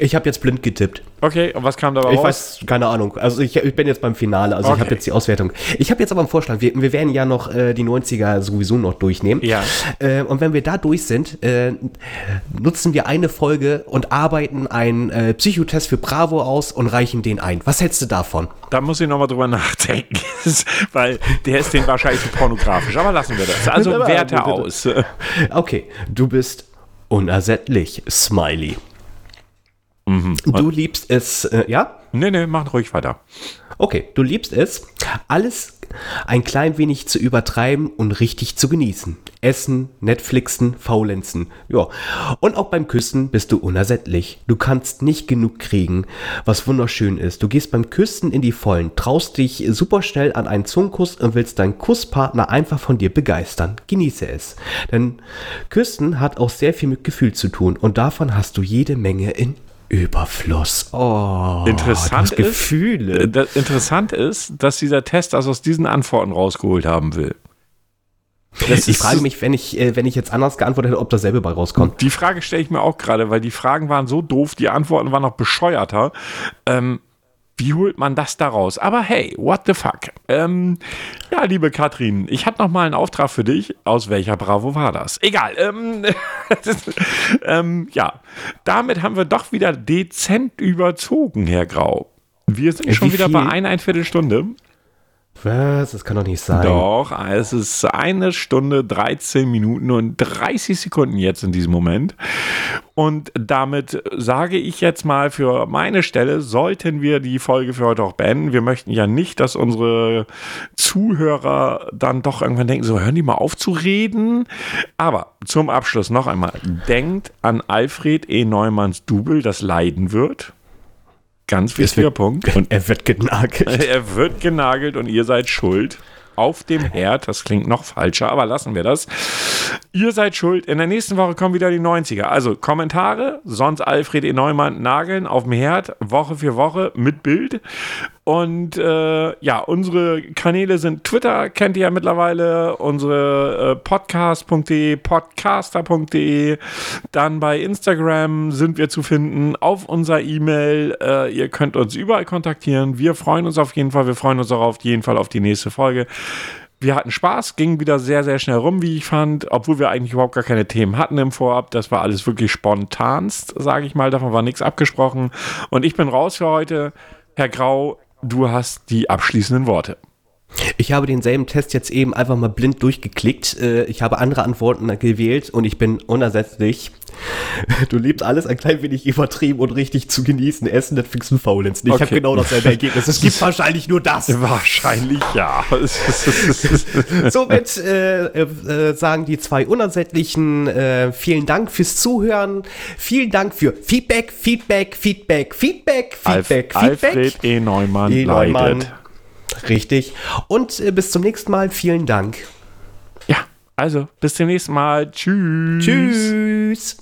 Ich habe jetzt blind getippt. Okay, und was kam dabei ich raus? Ich weiß, keine Ahnung. Also ich, ich bin jetzt beim Finale, also okay. ich habe jetzt die Auswertung. Ich habe jetzt aber einen Vorschlag. Wir, wir werden ja noch äh, die 90er sowieso noch durchnehmen. Ja. Äh, und wenn wir da durch sind, äh, nutzen wir eine Folge und arbeiten einen äh, Psychotest für Bravo aus und reichen den ein. Was hältst du davon? Da muss ich nochmal drüber nachdenken, weil der ist den wahrscheinlich pornografisch. Aber lassen wir das. Also Werte aus. Okay, du bist unersättlich, Smiley. Mhm. Du liebst es, äh, ja? Nee, nee, mach ruhig weiter. Okay, du liebst es, alles ein klein wenig zu übertreiben und richtig zu genießen. Essen, Netflixen, Faulenzen. Ja. Und auch beim Küssen bist du unersättlich. Du kannst nicht genug kriegen, was wunderschön ist. Du gehst beim Küssen in die Vollen, traust dich super schnell an einen Zungenkuss und willst deinen Kusspartner einfach von dir begeistern. Genieße es. Denn Küssen hat auch sehr viel mit Gefühl zu tun und davon hast du jede Menge in Überfluss. Oh, interessant Gefühle. Ist, das interessant ist, dass dieser Test das aus diesen Antworten rausgeholt haben will. Das ich frage mich, wenn ich, äh, wenn ich jetzt anders geantwortet hätte, ob dasselbe bei rauskommt. Die Frage stelle ich mir auch gerade, weil die Fragen waren so doof, die Antworten waren noch bescheuerter. Ähm, wie holt man das daraus? Aber hey, what the fuck? Ähm, ja, liebe Katrin, ich habe noch mal einen Auftrag für dich. Aus welcher Bravo war das? Egal. Ähm, ähm, ja, damit haben wir doch wieder dezent überzogen, Herr Grau. Wir sind schon wieder bei einer Viertelstunde. Was? Das kann doch nicht sein. Doch, es ist eine Stunde, 13 Minuten und 30 Sekunden jetzt in diesem Moment. Und damit sage ich jetzt mal für meine Stelle, sollten wir die Folge für heute auch beenden. Wir möchten ja nicht, dass unsere Zuhörer dann doch irgendwann denken, so hören die mal auf zu reden. Aber zum Abschluss noch einmal, denkt an Alfred E. Neumanns Double, das leiden wird. Ganz wichtiger wird, Punkt. Und er wird genagelt. Er wird genagelt und ihr seid schuld. Auf dem Herd, das klingt noch falscher, aber lassen wir das. Ihr seid schuld. In der nächsten Woche kommen wieder die 90er. Also Kommentare, sonst Alfred E. Neumann nageln auf dem Herd, Woche für Woche mit Bild. Und äh, ja, unsere Kanäle sind Twitter, kennt ihr ja mittlerweile, unsere äh, podcast.de, podcaster.de. Dann bei Instagram sind wir zu finden, auf unserer E-Mail. Äh, ihr könnt uns überall kontaktieren. Wir freuen uns auf jeden Fall. Wir freuen uns auch auf jeden Fall auf die nächste Folge. Wir hatten Spaß, ging wieder sehr, sehr schnell rum, wie ich fand, obwohl wir eigentlich überhaupt gar keine Themen hatten im Vorab. Das war alles wirklich spontanst, sage ich mal. Davon war nichts abgesprochen. Und ich bin raus für heute. Herr Grau, du hast die abschließenden Worte. Ich habe denselben Test jetzt eben einfach mal blind durchgeklickt. Äh, ich habe andere Antworten gewählt und ich bin unersetzlich. Du lebst alles ein klein wenig übertrieben und richtig zu genießen. Essen, Netflix und Faulenzen. Ich okay. habe genau dasselbe Ergebnis. Es gibt wahrscheinlich nur das. Wahrscheinlich ja. Somit äh, äh, sagen die zwei Unersättlichen äh, vielen Dank fürs Zuhören. Vielen Dank für Feedback, Feedback, Feedback, Feedback, Feedback, Alf, Feedback. Alfred E. Neumann, e. Neumann leidet. Richtig. Und äh, bis zum nächsten Mal. Vielen Dank. Ja, also bis zum nächsten Mal. Tschüss. Tschüss.